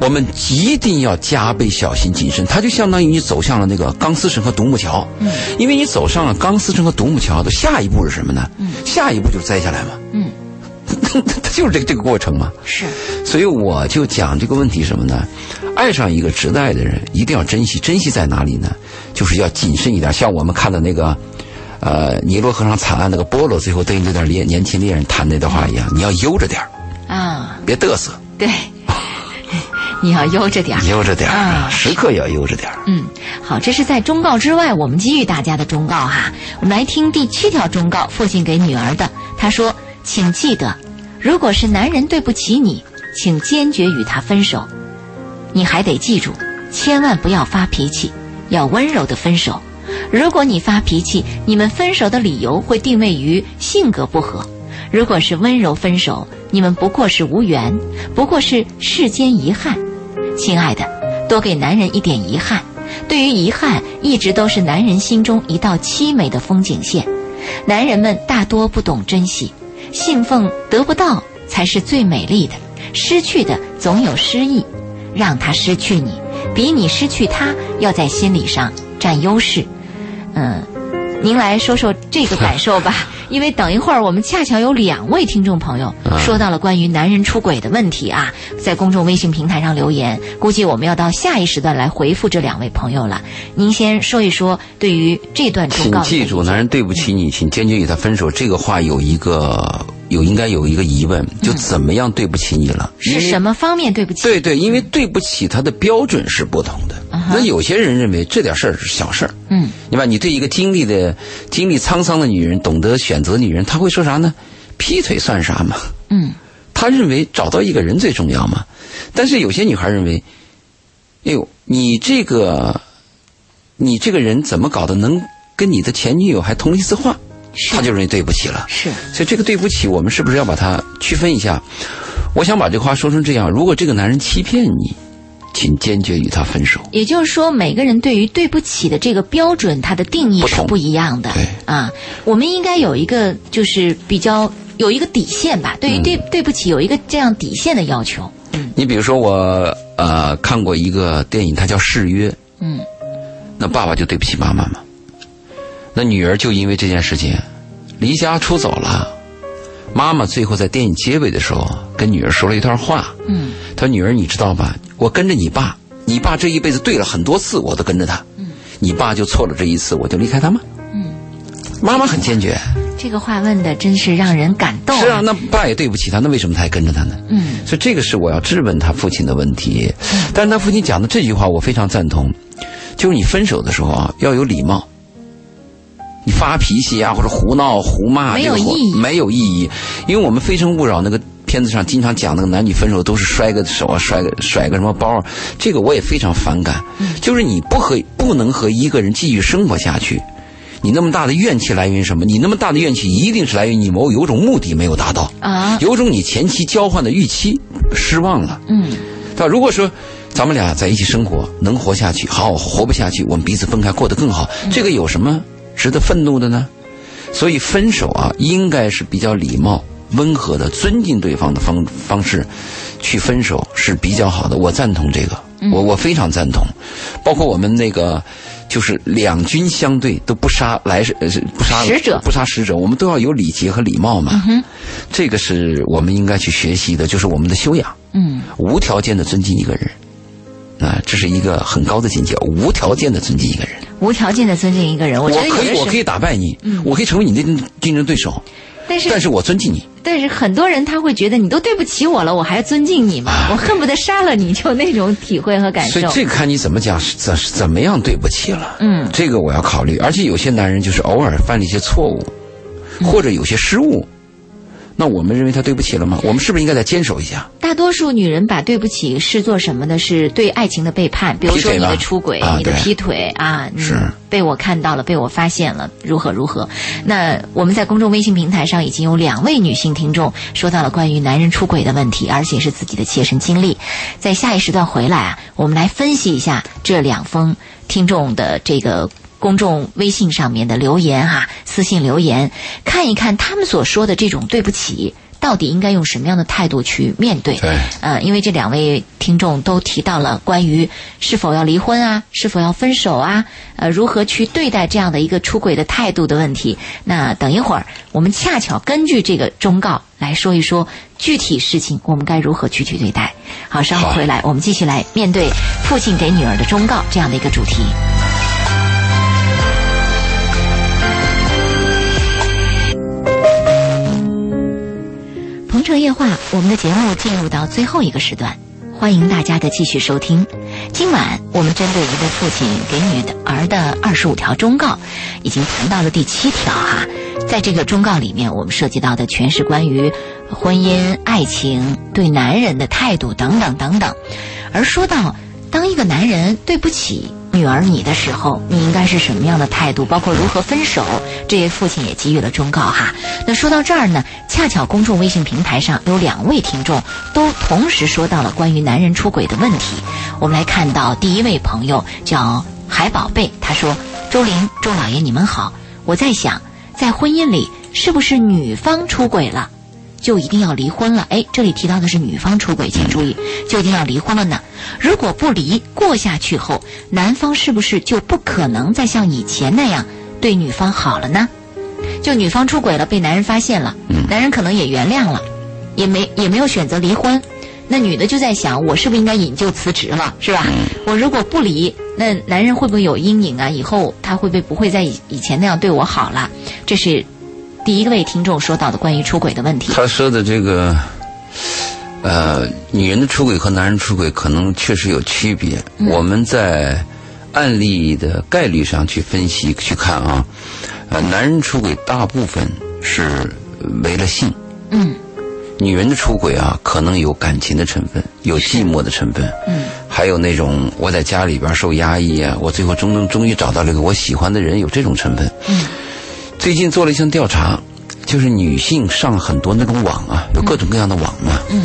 我们一定要加倍小心谨慎。他就相当于你走向了那个钢丝绳和独木桥，嗯，因为你走上了钢丝绳和独木桥的下一步是什么呢？嗯，下一步就是摘下来嘛。嗯，他就是这个这个过程嘛。是，所以我就讲这个问题什么呢？爱上一个值得爱的人，一定要珍惜。珍惜在哪里呢？就是要谨慎一点。像我们看的那个，呃，尼罗河上惨案那个波罗，最后对那段恋年轻恋人谈那段话一样，你要悠着点啊，别嘚瑟。对，你要悠着点儿悠着点啊，时刻要悠着点儿嗯，好，这是在忠告之外，我们给予大家的忠告哈。我们来听第七条忠告，父亲给女儿的。他说：“请记得，如果是男人对不起你，请坚决与他分手。你还得记住，千万不要发脾气，要温柔的分手。如果你发脾气，你们分手的理由会定位于性格不合。如果是温柔分手，你们不过是无缘，不过是世间遗憾。亲爱的，多给男人一点遗憾。对于遗憾，一直都是男人心中一道凄美的风景线。”男人们大多不懂珍惜，信奉得不到才是最美丽的，失去的总有失意，让他失去你，比你失去他要在心理上占优势。嗯，您来说说这个感受吧。因为等一会儿我们恰巧有两位听众朋友说到了关于男人出轨的问题啊，在公众微信平台上留言，估计我们要到下一时段来回复这两位朋友了。您先说一说对于这段忠告。请记住，男人对不起你，请坚决与他分手。这个话有一个有应该有一个疑问，就怎么样对不起你了？是什么方面对不起？对对，因为对不起他的标准是不同的。那有些人认为这点事儿是小事儿。嗯，对吧你对一个经历的、经历沧桑的女人，懂得选择女人，他会说啥呢？劈腿算啥嘛？嗯，他认为找到一个人最重要嘛。但是有些女孩认为，哎呦，你这个，你这个人怎么搞的，能跟你的前女友还通一次话？他就容易对不起了。是，所以这个对不起，我们是不是要把它区分一下？我想把这话说成这样：如果这个男人欺骗你。请坚决与他分手。也就是说，每个人对于对不起的这个标准，它的定义是不一样的。对啊，我们应该有一个就是比较有一个底线吧。对于对对不起，有一个这样底线的要求。嗯，你比如说我呃看过一个电影，它叫《誓约》。嗯，那爸爸就对不起妈妈嘛。那女儿就因为这件事情离家出走了。妈妈最后在电影结尾的时候跟女儿说了一段话。嗯，她说：“女儿，你知道吧？”我跟着你爸，你爸这一辈子对了很多次，我都跟着他。嗯，你爸就错了这一次，我就离开他吗？嗯，妈妈很坚决。这个话问的真是让人感动。是啊，那爸也对不起他，那为什么他还跟着他呢？嗯，所以这个是我要质问他父亲的问题。但是他父亲讲的这句话我非常赞同，就是你分手的时候啊要有礼貌，你发脾气啊或者胡闹胡骂没有意义，没有意义，因为我们《非诚勿扰》那个。片子上经常讲那个男女分手都是摔个手啊，摔个甩个什么包，这个我也非常反感。就是你不和不能和一个人继续生活下去，你那么大的怨气来源于什么？你那么大的怨气一定是来源于你某有种目的没有达到啊，有种你前期交换的预期失望了。嗯，对吧？如果说咱们俩在一起生活能活下去，好活不下去，我们彼此分开过得更好，这个有什么值得愤怒的呢？所以分手啊，应该是比较礼貌。温和的尊敬对方的方方式，去分手是比较好的。我赞同这个，我我非常赞同。包括我们那个，就是两军相对都不杀来是不杀使者不杀使者，我们都要有礼节和礼貌嘛。这个是我们应该去学习的，就是我们的修养。嗯，无条件的尊敬一个人，啊，这是一个很高的境界。无条件的尊敬一个人，无条件的尊敬一个人，我觉得可以，我可以打败你，我可以成为你的竞争对手。但是，但是我尊敬你。但是很多人他会觉得你都对不起我了，我还尊敬你吗？我恨不得杀了你，就那种体会和感受。所以这个看你怎么讲，怎怎么样对不起了。嗯，这个我要考虑。而且有些男人就是偶尔犯了一些错误，或者有些失误，那我们认为他对不起了吗？我们是不是应该再坚守一下？大多数女人把对不起视作什么呢？是对爱情的背叛，比如说你的出轨、你的劈腿啊，是被我看到了，被我发现了，如何如何？那我们在公众微信平台上已经有两位女性听众说到了关于男人出轨的问题，而且是自己的切身经历。在下一时段回来啊，我们来分析一下这两封听众的这个。公众微信上面的留言哈，私信留言，看一看他们所说的这种对不起，到底应该用什么样的态度去面对？对，呃，因为这两位听众都提到了关于是否要离婚啊，是否要分手啊，呃，如何去对待这样的一个出轨的态度的问题。那等一会儿，我们恰巧根据这个忠告来说一说具体事情，我们该如何具体对待。好，稍后回来，我们继续来面对父亲给女儿的忠告这样的一个主题。城夜话，我们的节目进入到最后一个时段，欢迎大家的继续收听。今晚我们针对一位父亲给女儿的二十五条忠告，已经谈到了第七条哈。在这个忠告里面，我们涉及到的全是关于婚姻、爱情、对男人的态度等等等等。而说到当一个男人对不起。女儿，你的时候，你应该是什么样的态度？包括如何分手，这位父亲也给予了忠告哈。那说到这儿呢，恰巧公众微信平台上有两位听众都同时说到了关于男人出轨的问题。我们来看到第一位朋友叫海宝贝，他说：“周玲、周老爷，你们好。我在想，在婚姻里，是不是女方出轨了？”就一定要离婚了？哎，这里提到的是女方出轨，请注意，就一定要离婚了呢？如果不离，过下去后，男方是不是就不可能再像以前那样对女方好了呢？就女方出轨了，被男人发现了，男人可能也原谅了，也没也没有选择离婚，那女的就在想，我是不是应该引咎辞职了，是吧？我如果不离，那男人会不会有阴影啊？以后他会不会不会再以以前那样对我好了？这是。第一位听众说到的关于出轨的问题，他说的这个，呃，女人的出轨和男人出轨可能确实有区别。我们在案例的概率上去分析去看啊，呃，男人出轨大部分是为了性，嗯，女人的出轨啊，可能有感情的成分，有寂寞的成分，嗯，还有那种我在家里边受压抑啊，我最后终终终于找到了一个我喜欢的人，有这种成分，嗯。最近做了一项调查，就是女性上很多那种网啊，有各种各样的网嘛。嗯。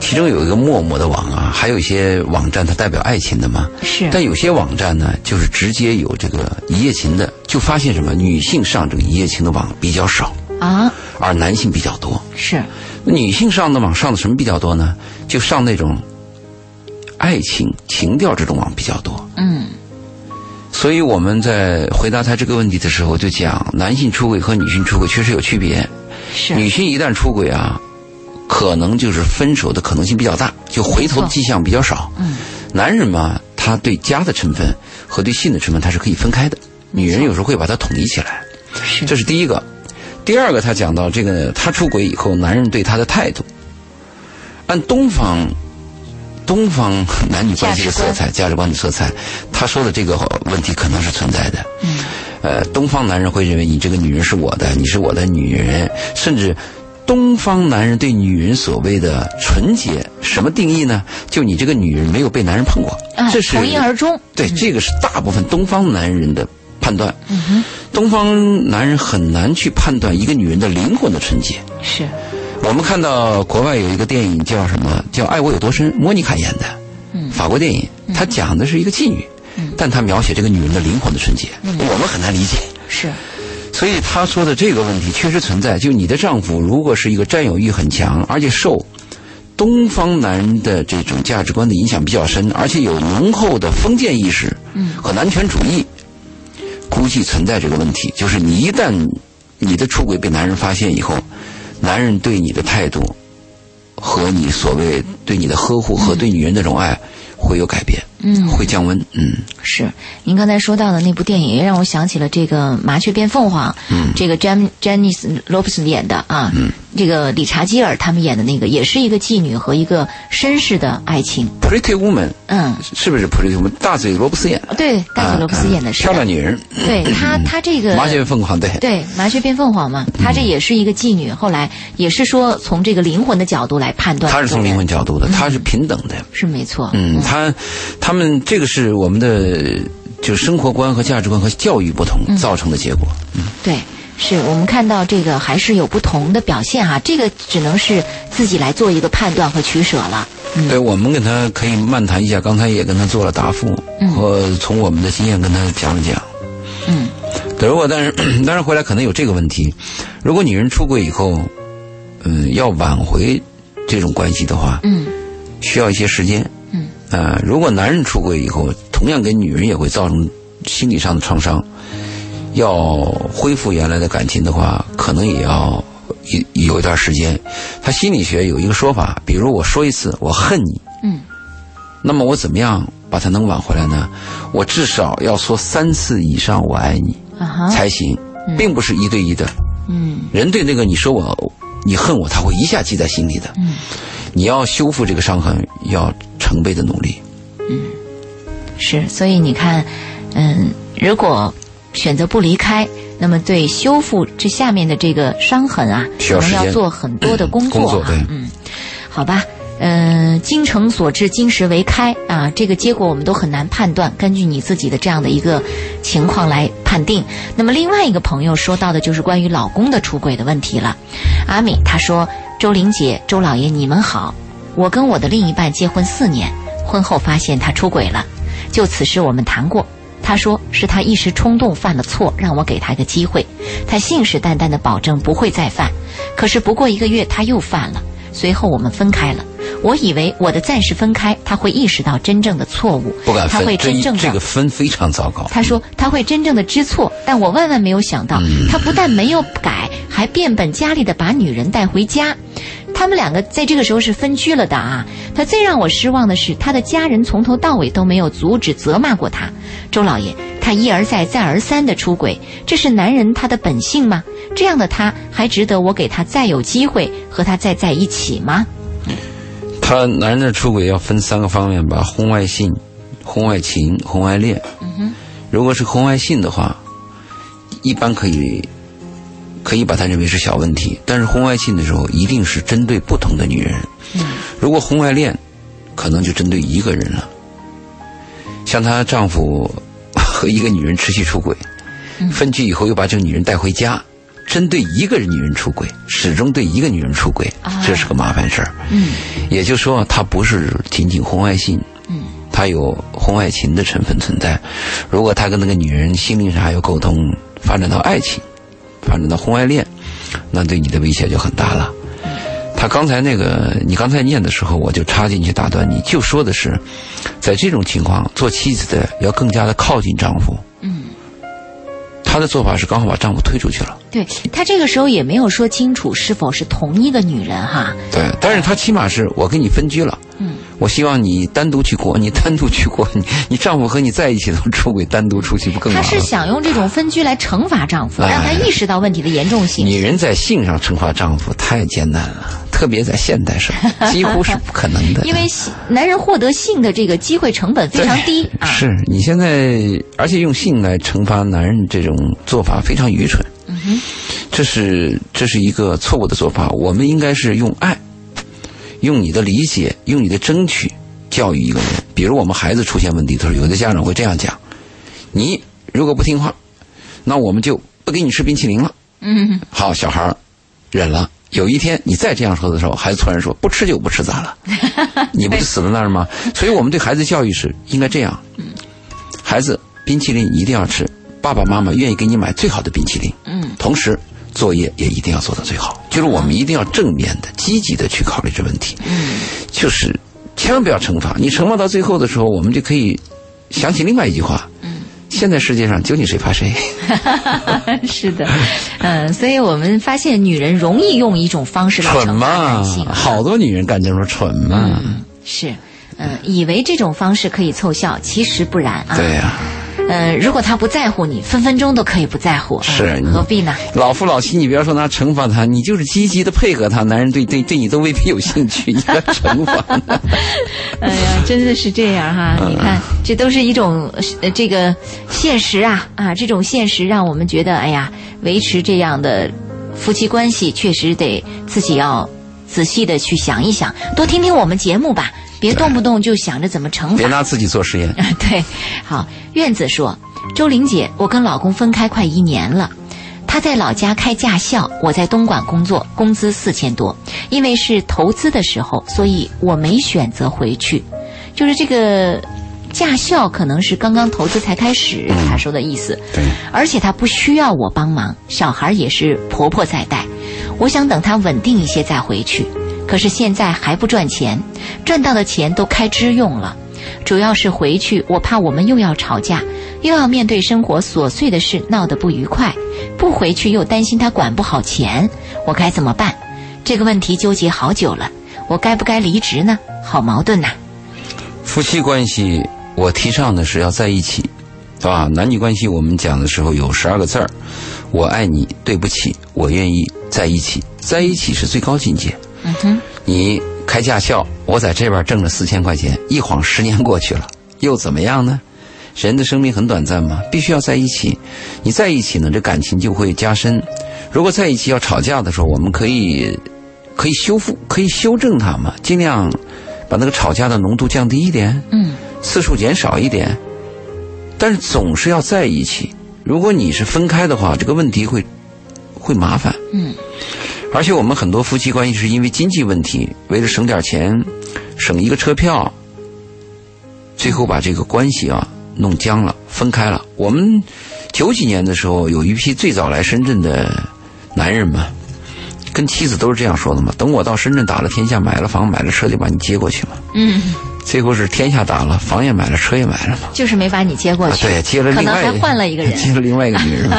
其中有一个陌陌的网啊，还有一些网站它代表爱情的嘛。是。但有些网站呢，就是直接有这个一夜情的，就发现什么女性上这个一夜情的网比较少啊，而男性比较多。是。女性上的网上的什么比较多呢？就上那种爱情情调这种网比较多。嗯。所以我们在回答他这个问题的时候，就讲男性出轨和女性出轨确实有区别。是女性一旦出轨啊，可能就是分手的可能性比较大，就回头的迹象比较少。嗯，男人嘛，他对家的成分和对性的成分他是可以分开的。女人有时候会把它统一起来。是，这是第一个。第二个，他讲到这个他出轨以后，男人对他的态度，按东方。东方男女关系的色彩、价值观的色彩，他说的这个问题可能是存在的。嗯，呃，东方男人会认为你这个女人是我的，你是我的女人，甚至东方男人对女人所谓的纯洁，什么定义呢？就你这个女人没有被男人碰过，这是从一而终。对，这个是大部分东方男人的判断。嗯哼，东方男人很难去判断一个女人的灵魂的纯洁。是。我们看到国外有一个电影叫什么？叫《爱我有多深》，莫妮卡演的，法国电影。它讲的是一个妓女，但它描写这个女人的灵魂的纯洁，我们很难理解。是，所以他说的这个问题确实存在。就你的丈夫如果是一个占有欲很强，而且受东方男人的这种价值观的影响比较深，而且有浓厚的封建意识和男权主义，估计存在这个问题。就是你一旦你的出轨被男人发现以后。男人对你的态度，和你所谓对你的呵护和对女人那种爱，会有改变。嗯，会降温。嗯，是。您刚才说到的那部电影，也让我想起了这个《麻雀变凤凰》。嗯，这个詹詹妮斯·罗伯斯演的啊。嗯。这个理查基尔他们演的那个，也是一个妓女和一个绅士的爱情。Pretty Woman。嗯。是不是 Pretty Woman？大嘴罗布斯演的。对，大嘴罗布斯演的是。漂亮女人。对他，他这个。麻雀变凤凰，对。对，麻雀变凤凰嘛，他这也是一个妓女，后来也是说从这个灵魂的角度来判断。他是从灵魂角度的，他是平等的。是没错。嗯，他他们这个是我们的，就是生活观和价值观和教育不同造成的结果。嗯，对。是我们看到这个还是有不同的表现哈，这个只能是自己来做一个判断和取舍了。对，我们跟他可以漫谈一下，刚才也跟他做了答复，和从我们的经验跟他讲了讲。嗯，如果但是 但是回来可能有这个问题，如果女人出轨以后，嗯，要挽回这种关系的话，嗯，需要一些时间。嗯，啊，如果男人出轨以后，同样给女人也会造成心理上的创伤。要恢复原来的感情的话，可能也要有有一段时间。他心理学有一个说法，比如我说一次我恨你，嗯，那么我怎么样把它能挽回来呢？我至少要说三次以上我爱你才行，并不是一对一的。嗯，人对那个你说我你恨我，他会一下记在心里的。嗯，你要修复这个伤痕，要成倍的努力。嗯，是，所以你看，嗯，如果。选择不离开，那么对修复这下面的这个伤痕啊，可能要做很多的工作啊。嗯，好吧，嗯，精诚所至，金石为开啊，这个结果我们都很难判断，根据你自己的这样的一个情况来判定。那么另外一个朋友说到的就是关于老公的出轨的问题了。阿米他说：“周玲姐、周老爷，你们好，我跟我的另一半结婚四年，婚后发现他出轨了，就此事我们谈过。”他说是他一时冲动犯了错，让我给他一个机会。他信誓旦旦的保证不会再犯，可是不过一个月他又犯了。随后我们分开了。我以为我的暂时分开，他会意识到真正的错误，不敢分。这这个分非常糟糕。他说他会真正的知错，但我万万没有想到，他不但没有改，还变本加厉的把女人带回家。他们两个在这个时候是分居了的啊！他最让我失望的是，他的家人从头到尾都没有阻止、责骂过他。周老爷，他一而再、再而三的出轨，这是男人他的本性吗？这样的他还值得我给他再有机会和他再在一起吗？他男人的出轨要分三个方面吧：婚外性、婚外情、婚外恋。嗯哼，如果是婚外性的话，一般可以。可以把它认为是小问题，但是婚外性的时候一定是针对不同的女人。如果婚外恋，可能就针对一个人了。像她丈夫和一个女人持续出轨，分居以后又把这个女人带回家，针对一个女人出轨，始终对一个女人出轨，这是个麻烦事儿。也就是说，她不是仅仅婚外性，他有婚外情的成分存在。如果他跟那个女人心灵上还有沟通，发展到爱情。发展到婚外恋，那对你的威胁就很大了。他刚才那个，你刚才念的时候，我就插进去打断你，就说的是，在这种情况，做妻子的要更加的靠近丈夫。嗯，他的做法是刚好把丈夫推出去了。对他这个时候也没有说清楚是否是同一个女人哈。对，但是他起码是我跟你分居了。嗯。我希望你单独去过，你单独去过，你 你丈夫和你在一起都出轨，单独出去不更好？他是想用这种分居来惩罚丈夫，让他意识到问题的严重性。女人在性上惩罚丈夫太艰难了，特别在现代社会，几乎是不可能的。因为男人获得性的这个机会成本非常低。是你现在，而且用性来惩罚男人这种做法非常愚蠢。嗯哼，这是这是一个错误的做法。我们应该是用爱。用你的理解，用你的争取教育一个人。比如我们孩子出现问题的时候，有的家长会这样讲：“你如果不听话，那我们就不给你吃冰淇淋了。”嗯，好，小孩忍了。有一天你再这样说的时候，孩子突然说：“不吃就不吃，咋了？你不就死在那儿吗？”所以我们对孩子教育是应该这样：孩子，冰淇淋一定要吃，爸爸妈妈愿意给你买最好的冰淇淋。嗯，同时。作业也一定要做到最好，就是我们一定要正面的、积极的去考虑这问题。嗯，就是千万不要惩罚，你惩罚到最后的时候，我们就可以想起另外一句话：嗯，现在世界上究竟谁怕谁？是的，嗯，所以我们发现女人容易用一种方式来惩罚男性。好多女人干这种蠢嘛。嗯是。嗯，以为这种方式可以凑效，其实不然啊。对呀。嗯，如果他不在乎你，分分钟都可以不在乎。是，何必呢？老夫老妻，你不要说拿惩罚他，你就是积极的配合他，男人对对对你都未必有兴趣，你还惩罚？哎呀，真的是这样哈！你看，这都是一种呃这个现实啊啊！这种现实让我们觉得，哎呀，维持这样的夫妻关系，确实得自己要仔细的去想一想，多听听我们节目吧。别动不动就想着怎么惩罚，别拿自己做实验。对，好，院子说，周玲姐，我跟老公分开快一年了，他在老家开驾校，我在东莞工作，工资四千多。因为是投资的时候，所以我没选择回去。就是这个驾校可能是刚刚投资才开始，他说的意思。对，而且他不需要我帮忙，小孩也是婆婆在带，我想等他稳定一些再回去。可是现在还不赚钱，赚到的钱都开支用了，主要是回去我怕我们又要吵架，又要面对生活琐碎的事，闹得不愉快。不回去又担心他管不好钱，我该怎么办？这个问题纠结好久了，我该不该离职呢？好矛盾呐！夫妻关系，我提倡的是要在一起，对吧？男女关系我们讲的时候有十二个字儿：我爱你，对不起，我愿意在一起，在一起是最高境界。嗯哼，你开驾校，我在这边挣了四千块钱，一晃十年过去了，又怎么样呢？人的生命很短暂嘛，必须要在一起。你在一起呢，这感情就会加深。如果在一起要吵架的时候，我们可以可以修复，可以修正它嘛，尽量把那个吵架的浓度降低一点，嗯，次数减少一点。但是总是要在一起。如果你是分开的话，这个问题会会麻烦，嗯。而且我们很多夫妻关系是因为经济问题，为了省点钱，省一个车票，最后把这个关系啊弄僵了，分开了。我们九几年的时候，有一批最早来深圳的男人嘛，跟妻子都是这样说的嘛：等我到深圳打了天下，买了房，买了车，就把你接过去嘛。嗯。最后是天下打了，房也买了，车也买了嘛。就是没把你接过去。对，接了另外，可能还换了一个人，接了另外一个女人。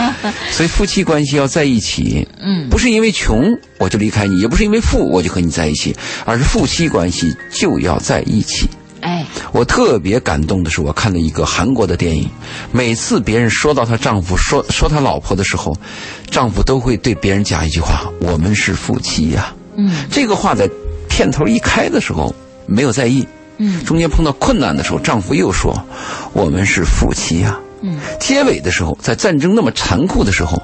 所以夫妻关系要在一起。嗯。不是因为穷我就离开你，也不是因为富我就和你在一起，而是夫妻关系就要在一起。哎。我特别感动的是，我看了一个韩国的电影，每次别人说到她丈夫说说她老婆的时候，丈夫都会对别人讲一句话：“我们是夫妻呀。”嗯。这个话在片头一开的时候没有在意。嗯，中间碰到困难的时候，丈夫又说：“我们是夫妻呀。”嗯，结尾的时候，在战争那么残酷的时候，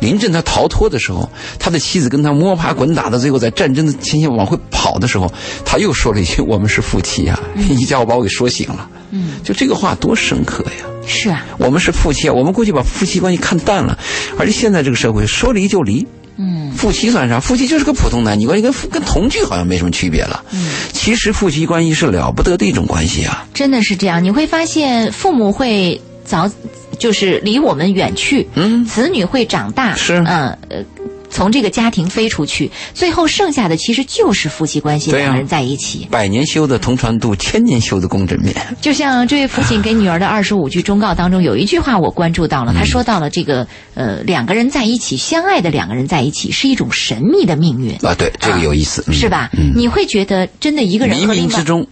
临阵他逃脱的时候，他的妻子跟他摸爬滚打的，最后在战争的前线往回跑的时候，他又说了一句：“我们是夫妻呀！” 一家伙把我给说醒了。嗯，就这个话多深刻呀！是啊，我们是夫妻啊。我们过去把夫妻关系看淡了，而且现在这个社会说离就离。嗯，夫妻算啥？夫妻就是个普通男女关系，跟跟同居好像没什么区别了。嗯，其实夫妻关系是了不得的一种关系啊！真的是这样，你会发现父母会早，就是离我们远去。嗯，子女会长大。是，嗯呃。从这个家庭飞出去，最后剩下的其实就是夫妻关系，两个人在一起。百年修的同船渡，千年修的共枕眠。就像这位父亲给女儿的二十五句忠告当中，有一句话我关注到了，他说到了这个呃，两个人在一起，相爱的两个人在一起，是一种神秘的命运啊。对，这个有意思，是吧？你会觉得真的一个人冥冥之中。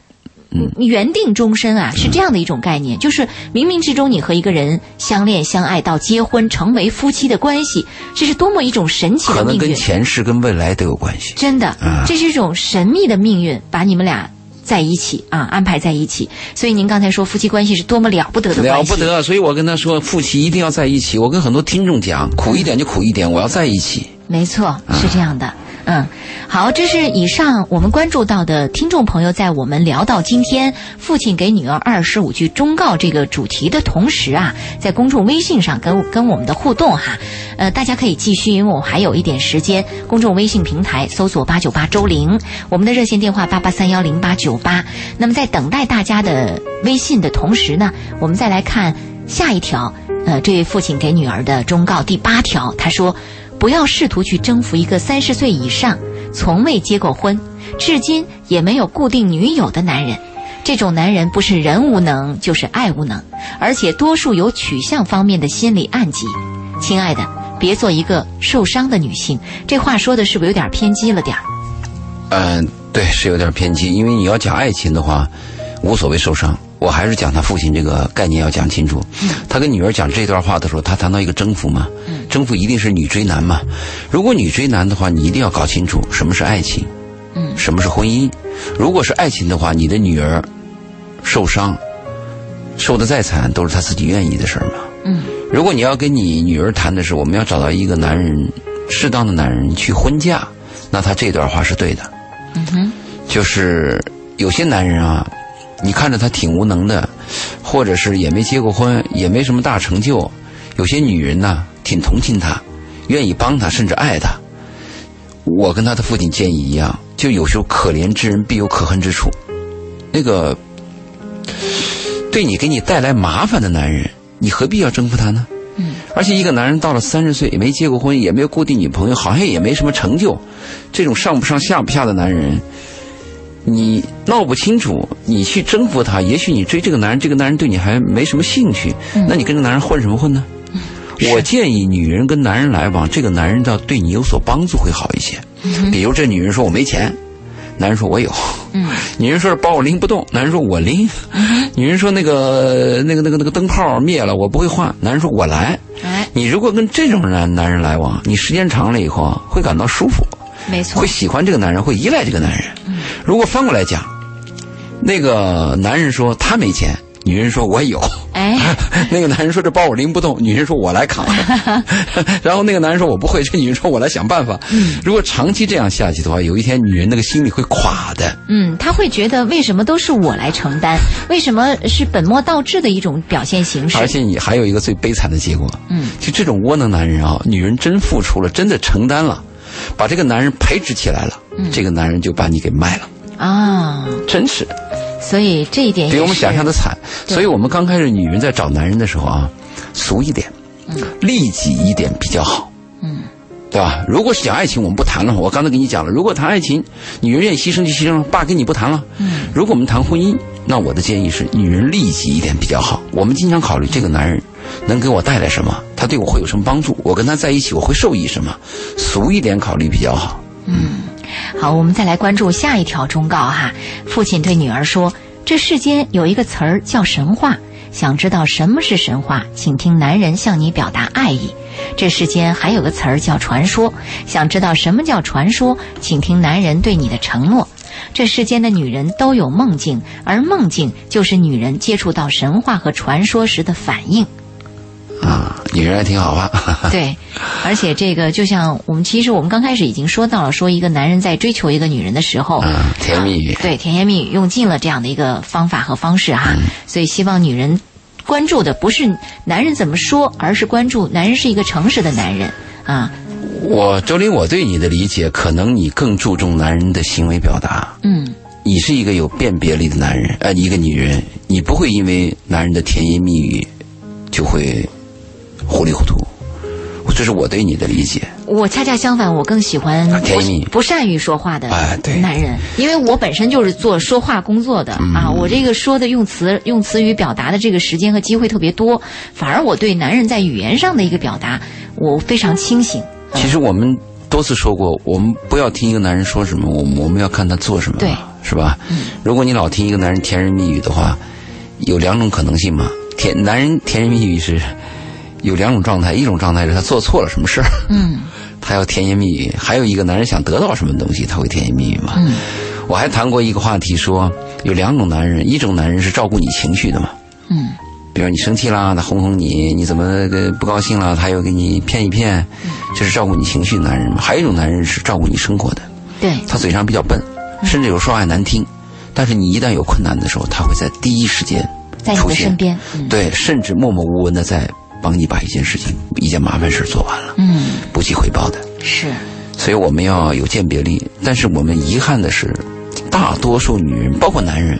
嗯，缘定终身啊，是这样的一种概念，就是冥冥之中你和一个人相恋相爱到结婚成为夫妻的关系，这是多么一种神奇的命运。可能跟前世跟未来都有关系。真的，这是一种神秘的命运，把你们俩在一起啊，安排在一起。所以您刚才说夫妻关系是多么了不得的了不得。所以我跟他说，夫妻一定要在一起。我跟很多听众讲，苦一点就苦一点，我要在一起。没错，是这样的。嗯，嗯好，这是以上我们关注到的听众朋友在我们聊到今天父亲给女儿二十五句忠告这个主题的同时啊，在公众微信上跟跟我们的互动哈，呃，大家可以继续，因为我还有一点时间，公众微信平台搜索八九八周玲，我们的热线电话八八三幺零八九八。那么在等待大家的微信的同时呢，我们再来看下一条，呃，这位父亲给女儿的忠告第八条，他说。不要试图去征服一个三十岁以上、从未结过婚、至今也没有固定女友的男人。这种男人不是人无能，就是爱无能，而且多数有取向方面的心理暗疾。亲爱的，别做一个受伤的女性。这话说的是不是有点偏激了点儿？嗯，对，是有点偏激。因为你要讲爱情的话，无所谓受伤。我还是讲他父亲这个概念要讲清楚。他跟女儿讲这段话的时候，他谈到一个征服嘛，征服一定是女追男嘛。如果女追男的话，你一定要搞清楚什么是爱情，嗯，什么是婚姻。如果是爱情的话，你的女儿受伤，受的再惨，都是她自己愿意的事儿嘛。嗯，如果你要跟你女儿谈的是我们要找到一个男人，适当的男人去婚嫁，那他这段话是对的。嗯哼，就是有些男人啊。你看着他挺无能的，或者是也没结过婚，也没什么大成就。有些女人呢，挺同情他，愿意帮他，甚至爱他。我跟他的父亲建议一样，就有时候可怜之人必有可恨之处。那个对你给你带来麻烦的男人，你何必要征服他呢？嗯。而且一个男人到了三十岁，也没结过婚，也没有固定女朋友，好像也没什么成就，这种上不上下不下的男人。你闹不清楚，你去征服他，也许你追这个男人，这个男人对你还没什么兴趣，那你跟这男人混什么混呢？我建议女人跟男人来往，这个男人要对你有所帮助会好一些。比如这女人说我没钱，男人说我有。女人说包我拎不动，男人说我拎。女人说那个那个那个那个灯泡灭了，我不会换，男人说我来。你如果跟这种男男人来往，你时间长了以后会感到舒服。没错，会喜欢这个男人，会依赖这个男人。如果翻过来讲，那个男人说他没钱，女人说我有。哎，那个男人说这包我拎不动，女人说我来扛。然后那个男人说我不会，这女人说我来想办法。如果长期这样下去的话，有一天女人那个心里会垮的。嗯，他会觉得为什么都是我来承担？为什么是本末倒置的一种表现形式？而且你还有一个最悲惨的结果。嗯，就这种窝囊男人啊，女人真付出了，真的承担了。把这个男人培植起来了，这个男人就把你给卖了啊！真是，所以这一点比我们想象的惨。所以我们刚开始女人在找男人的时候啊，俗一点，利己一点比较好，嗯，对吧？如果是讲爱情，我们不谈了。我刚才跟你讲了，如果谈爱情，女人愿意牺牲就牺牲了，爸跟你不谈了。嗯，如果我们谈婚姻，那我的建议是，女人利己一点比较好。我们经常考虑这个男人。能给我带来什么？他对我会有什么帮助？我跟他在一起，我会受益什么？俗一点考虑比较好。嗯，好，我们再来关注下一条忠告哈。父亲对女儿说：“这世间有一个词儿叫神话，想知道什么是神话，请听男人向你表达爱意。这世间还有个词儿叫传说，想知道什么叫传说，请听男人对你的承诺。这世间的女人都有梦境，而梦境就是女人接触到神话和传说时的反应。”啊，女人还挺好吧？对，而且这个就像我们其实我们刚开始已经说到了，说一个男人在追求一个女人的时候，甜言蜜语，对，甜言蜜语用尽了这样的一个方法和方式哈。所以希望女人关注的不是男人怎么说，而是关注男人是一个诚实的男人啊。我周林，我对你的理解，可能你更注重男人的行为表达。嗯，你是一个有辨别力的男人，呃，一个女人，你不会因为男人的甜言蜜语就会。糊里糊涂，这是我对你的理解。我恰恰相反，我更喜欢不不善于说话的男人，因为我本身就是做说话工作的啊。我这个说的用词用词语表达的这个时间和机会特别多，反而我对男人在语言上的一个表达，我非常清醒。其实我们多次说过，我们不要听一个男人说什么，我们我们要看他做什么，对，是吧？如果你老听一个男人甜言蜜语的话，有两种可能性嘛。甜男人甜言蜜语是。有两种状态，一种状态是他做错了什么事儿，嗯，他要甜言蜜语；还有一个男人想得到什么东西，他会甜言蜜语嘛。嗯，我还谈过一个话题，说有两种男人，一种男人是照顾你情绪的嘛，嗯，比如你生气啦，他哄哄你；你怎么不高兴了，他又给你骗一骗，这是照顾你情绪的男人嘛。还有一种男人是照顾你生活的，对，他嘴上比较笨，甚至有说话难听，但是你一旦有困难的时候，他会在第一时间在你的身边，对，甚至默默无闻的在。帮你把一件事情、一件麻烦事做完了，嗯，不计回报的，是。所以我们要有鉴别力，但是我们遗憾的是，大多数女人，包括男人，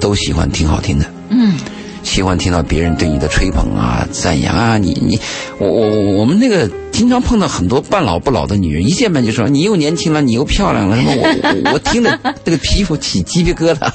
都喜欢听好听的，嗯，喜欢听到别人对你的吹捧啊、赞扬啊。你你，我我我们那个经常碰到很多半老不老的女人，一见面就说你又年轻了，你又漂亮了，什么我我听的那个皮肤起鸡皮疙瘩。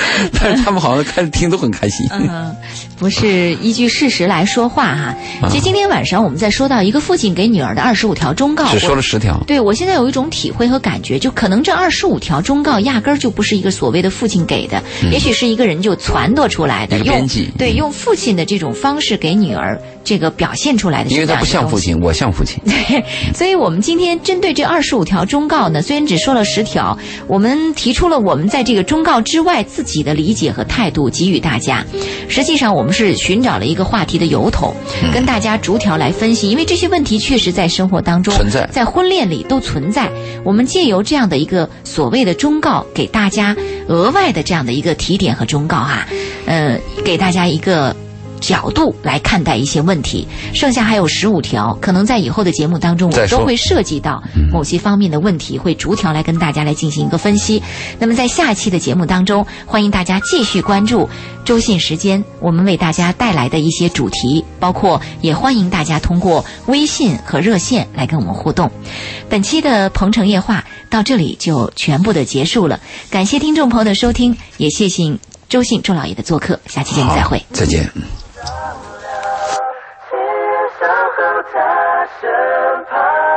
但是他们好像开始听都很开心。嗯，不是依据事实来说话哈。其实今天晚上我们在说到一个父亲给女儿的二十五条忠告，只说了十条。对我现在有一种体会和感觉，就可能这二十五条忠告压根儿就不是一个所谓的父亲给的，也许是一个人就撺掇出来的，用对用父亲的这种方式给女儿这个表现出来的。因为他不像父亲，我像父亲。对，所以我们今天针对这二十五条忠告呢，虽然只说了十条，我们提出了我们在这个忠告之外自己的理解和态度，给予大家。实际上，我们是寻找了一个话题的由头，跟大家逐条来分析，因为这些问题确实在生活当中存在，在婚恋里都存在。我们借由这样的一个所谓的忠告，给大家额外的这样的一个提点和忠告哈，呃，给大家一个。角度来看待一些问题，剩下还有十五条，可能在以后的节目当中，我都会涉及到某些方面的问题，会逐条来跟大家来进行一个分析。那么在下期的节目当中，欢迎大家继续关注周信时间，我们为大家带来的一些主题，包括也欢迎大家通过微信和热线来跟我们互动。本期的鹏城夜话到这里就全部的结束了，感谢听众朋友的收听，也谢谢周信周老爷的做客，下期节目再会，再见。在身旁。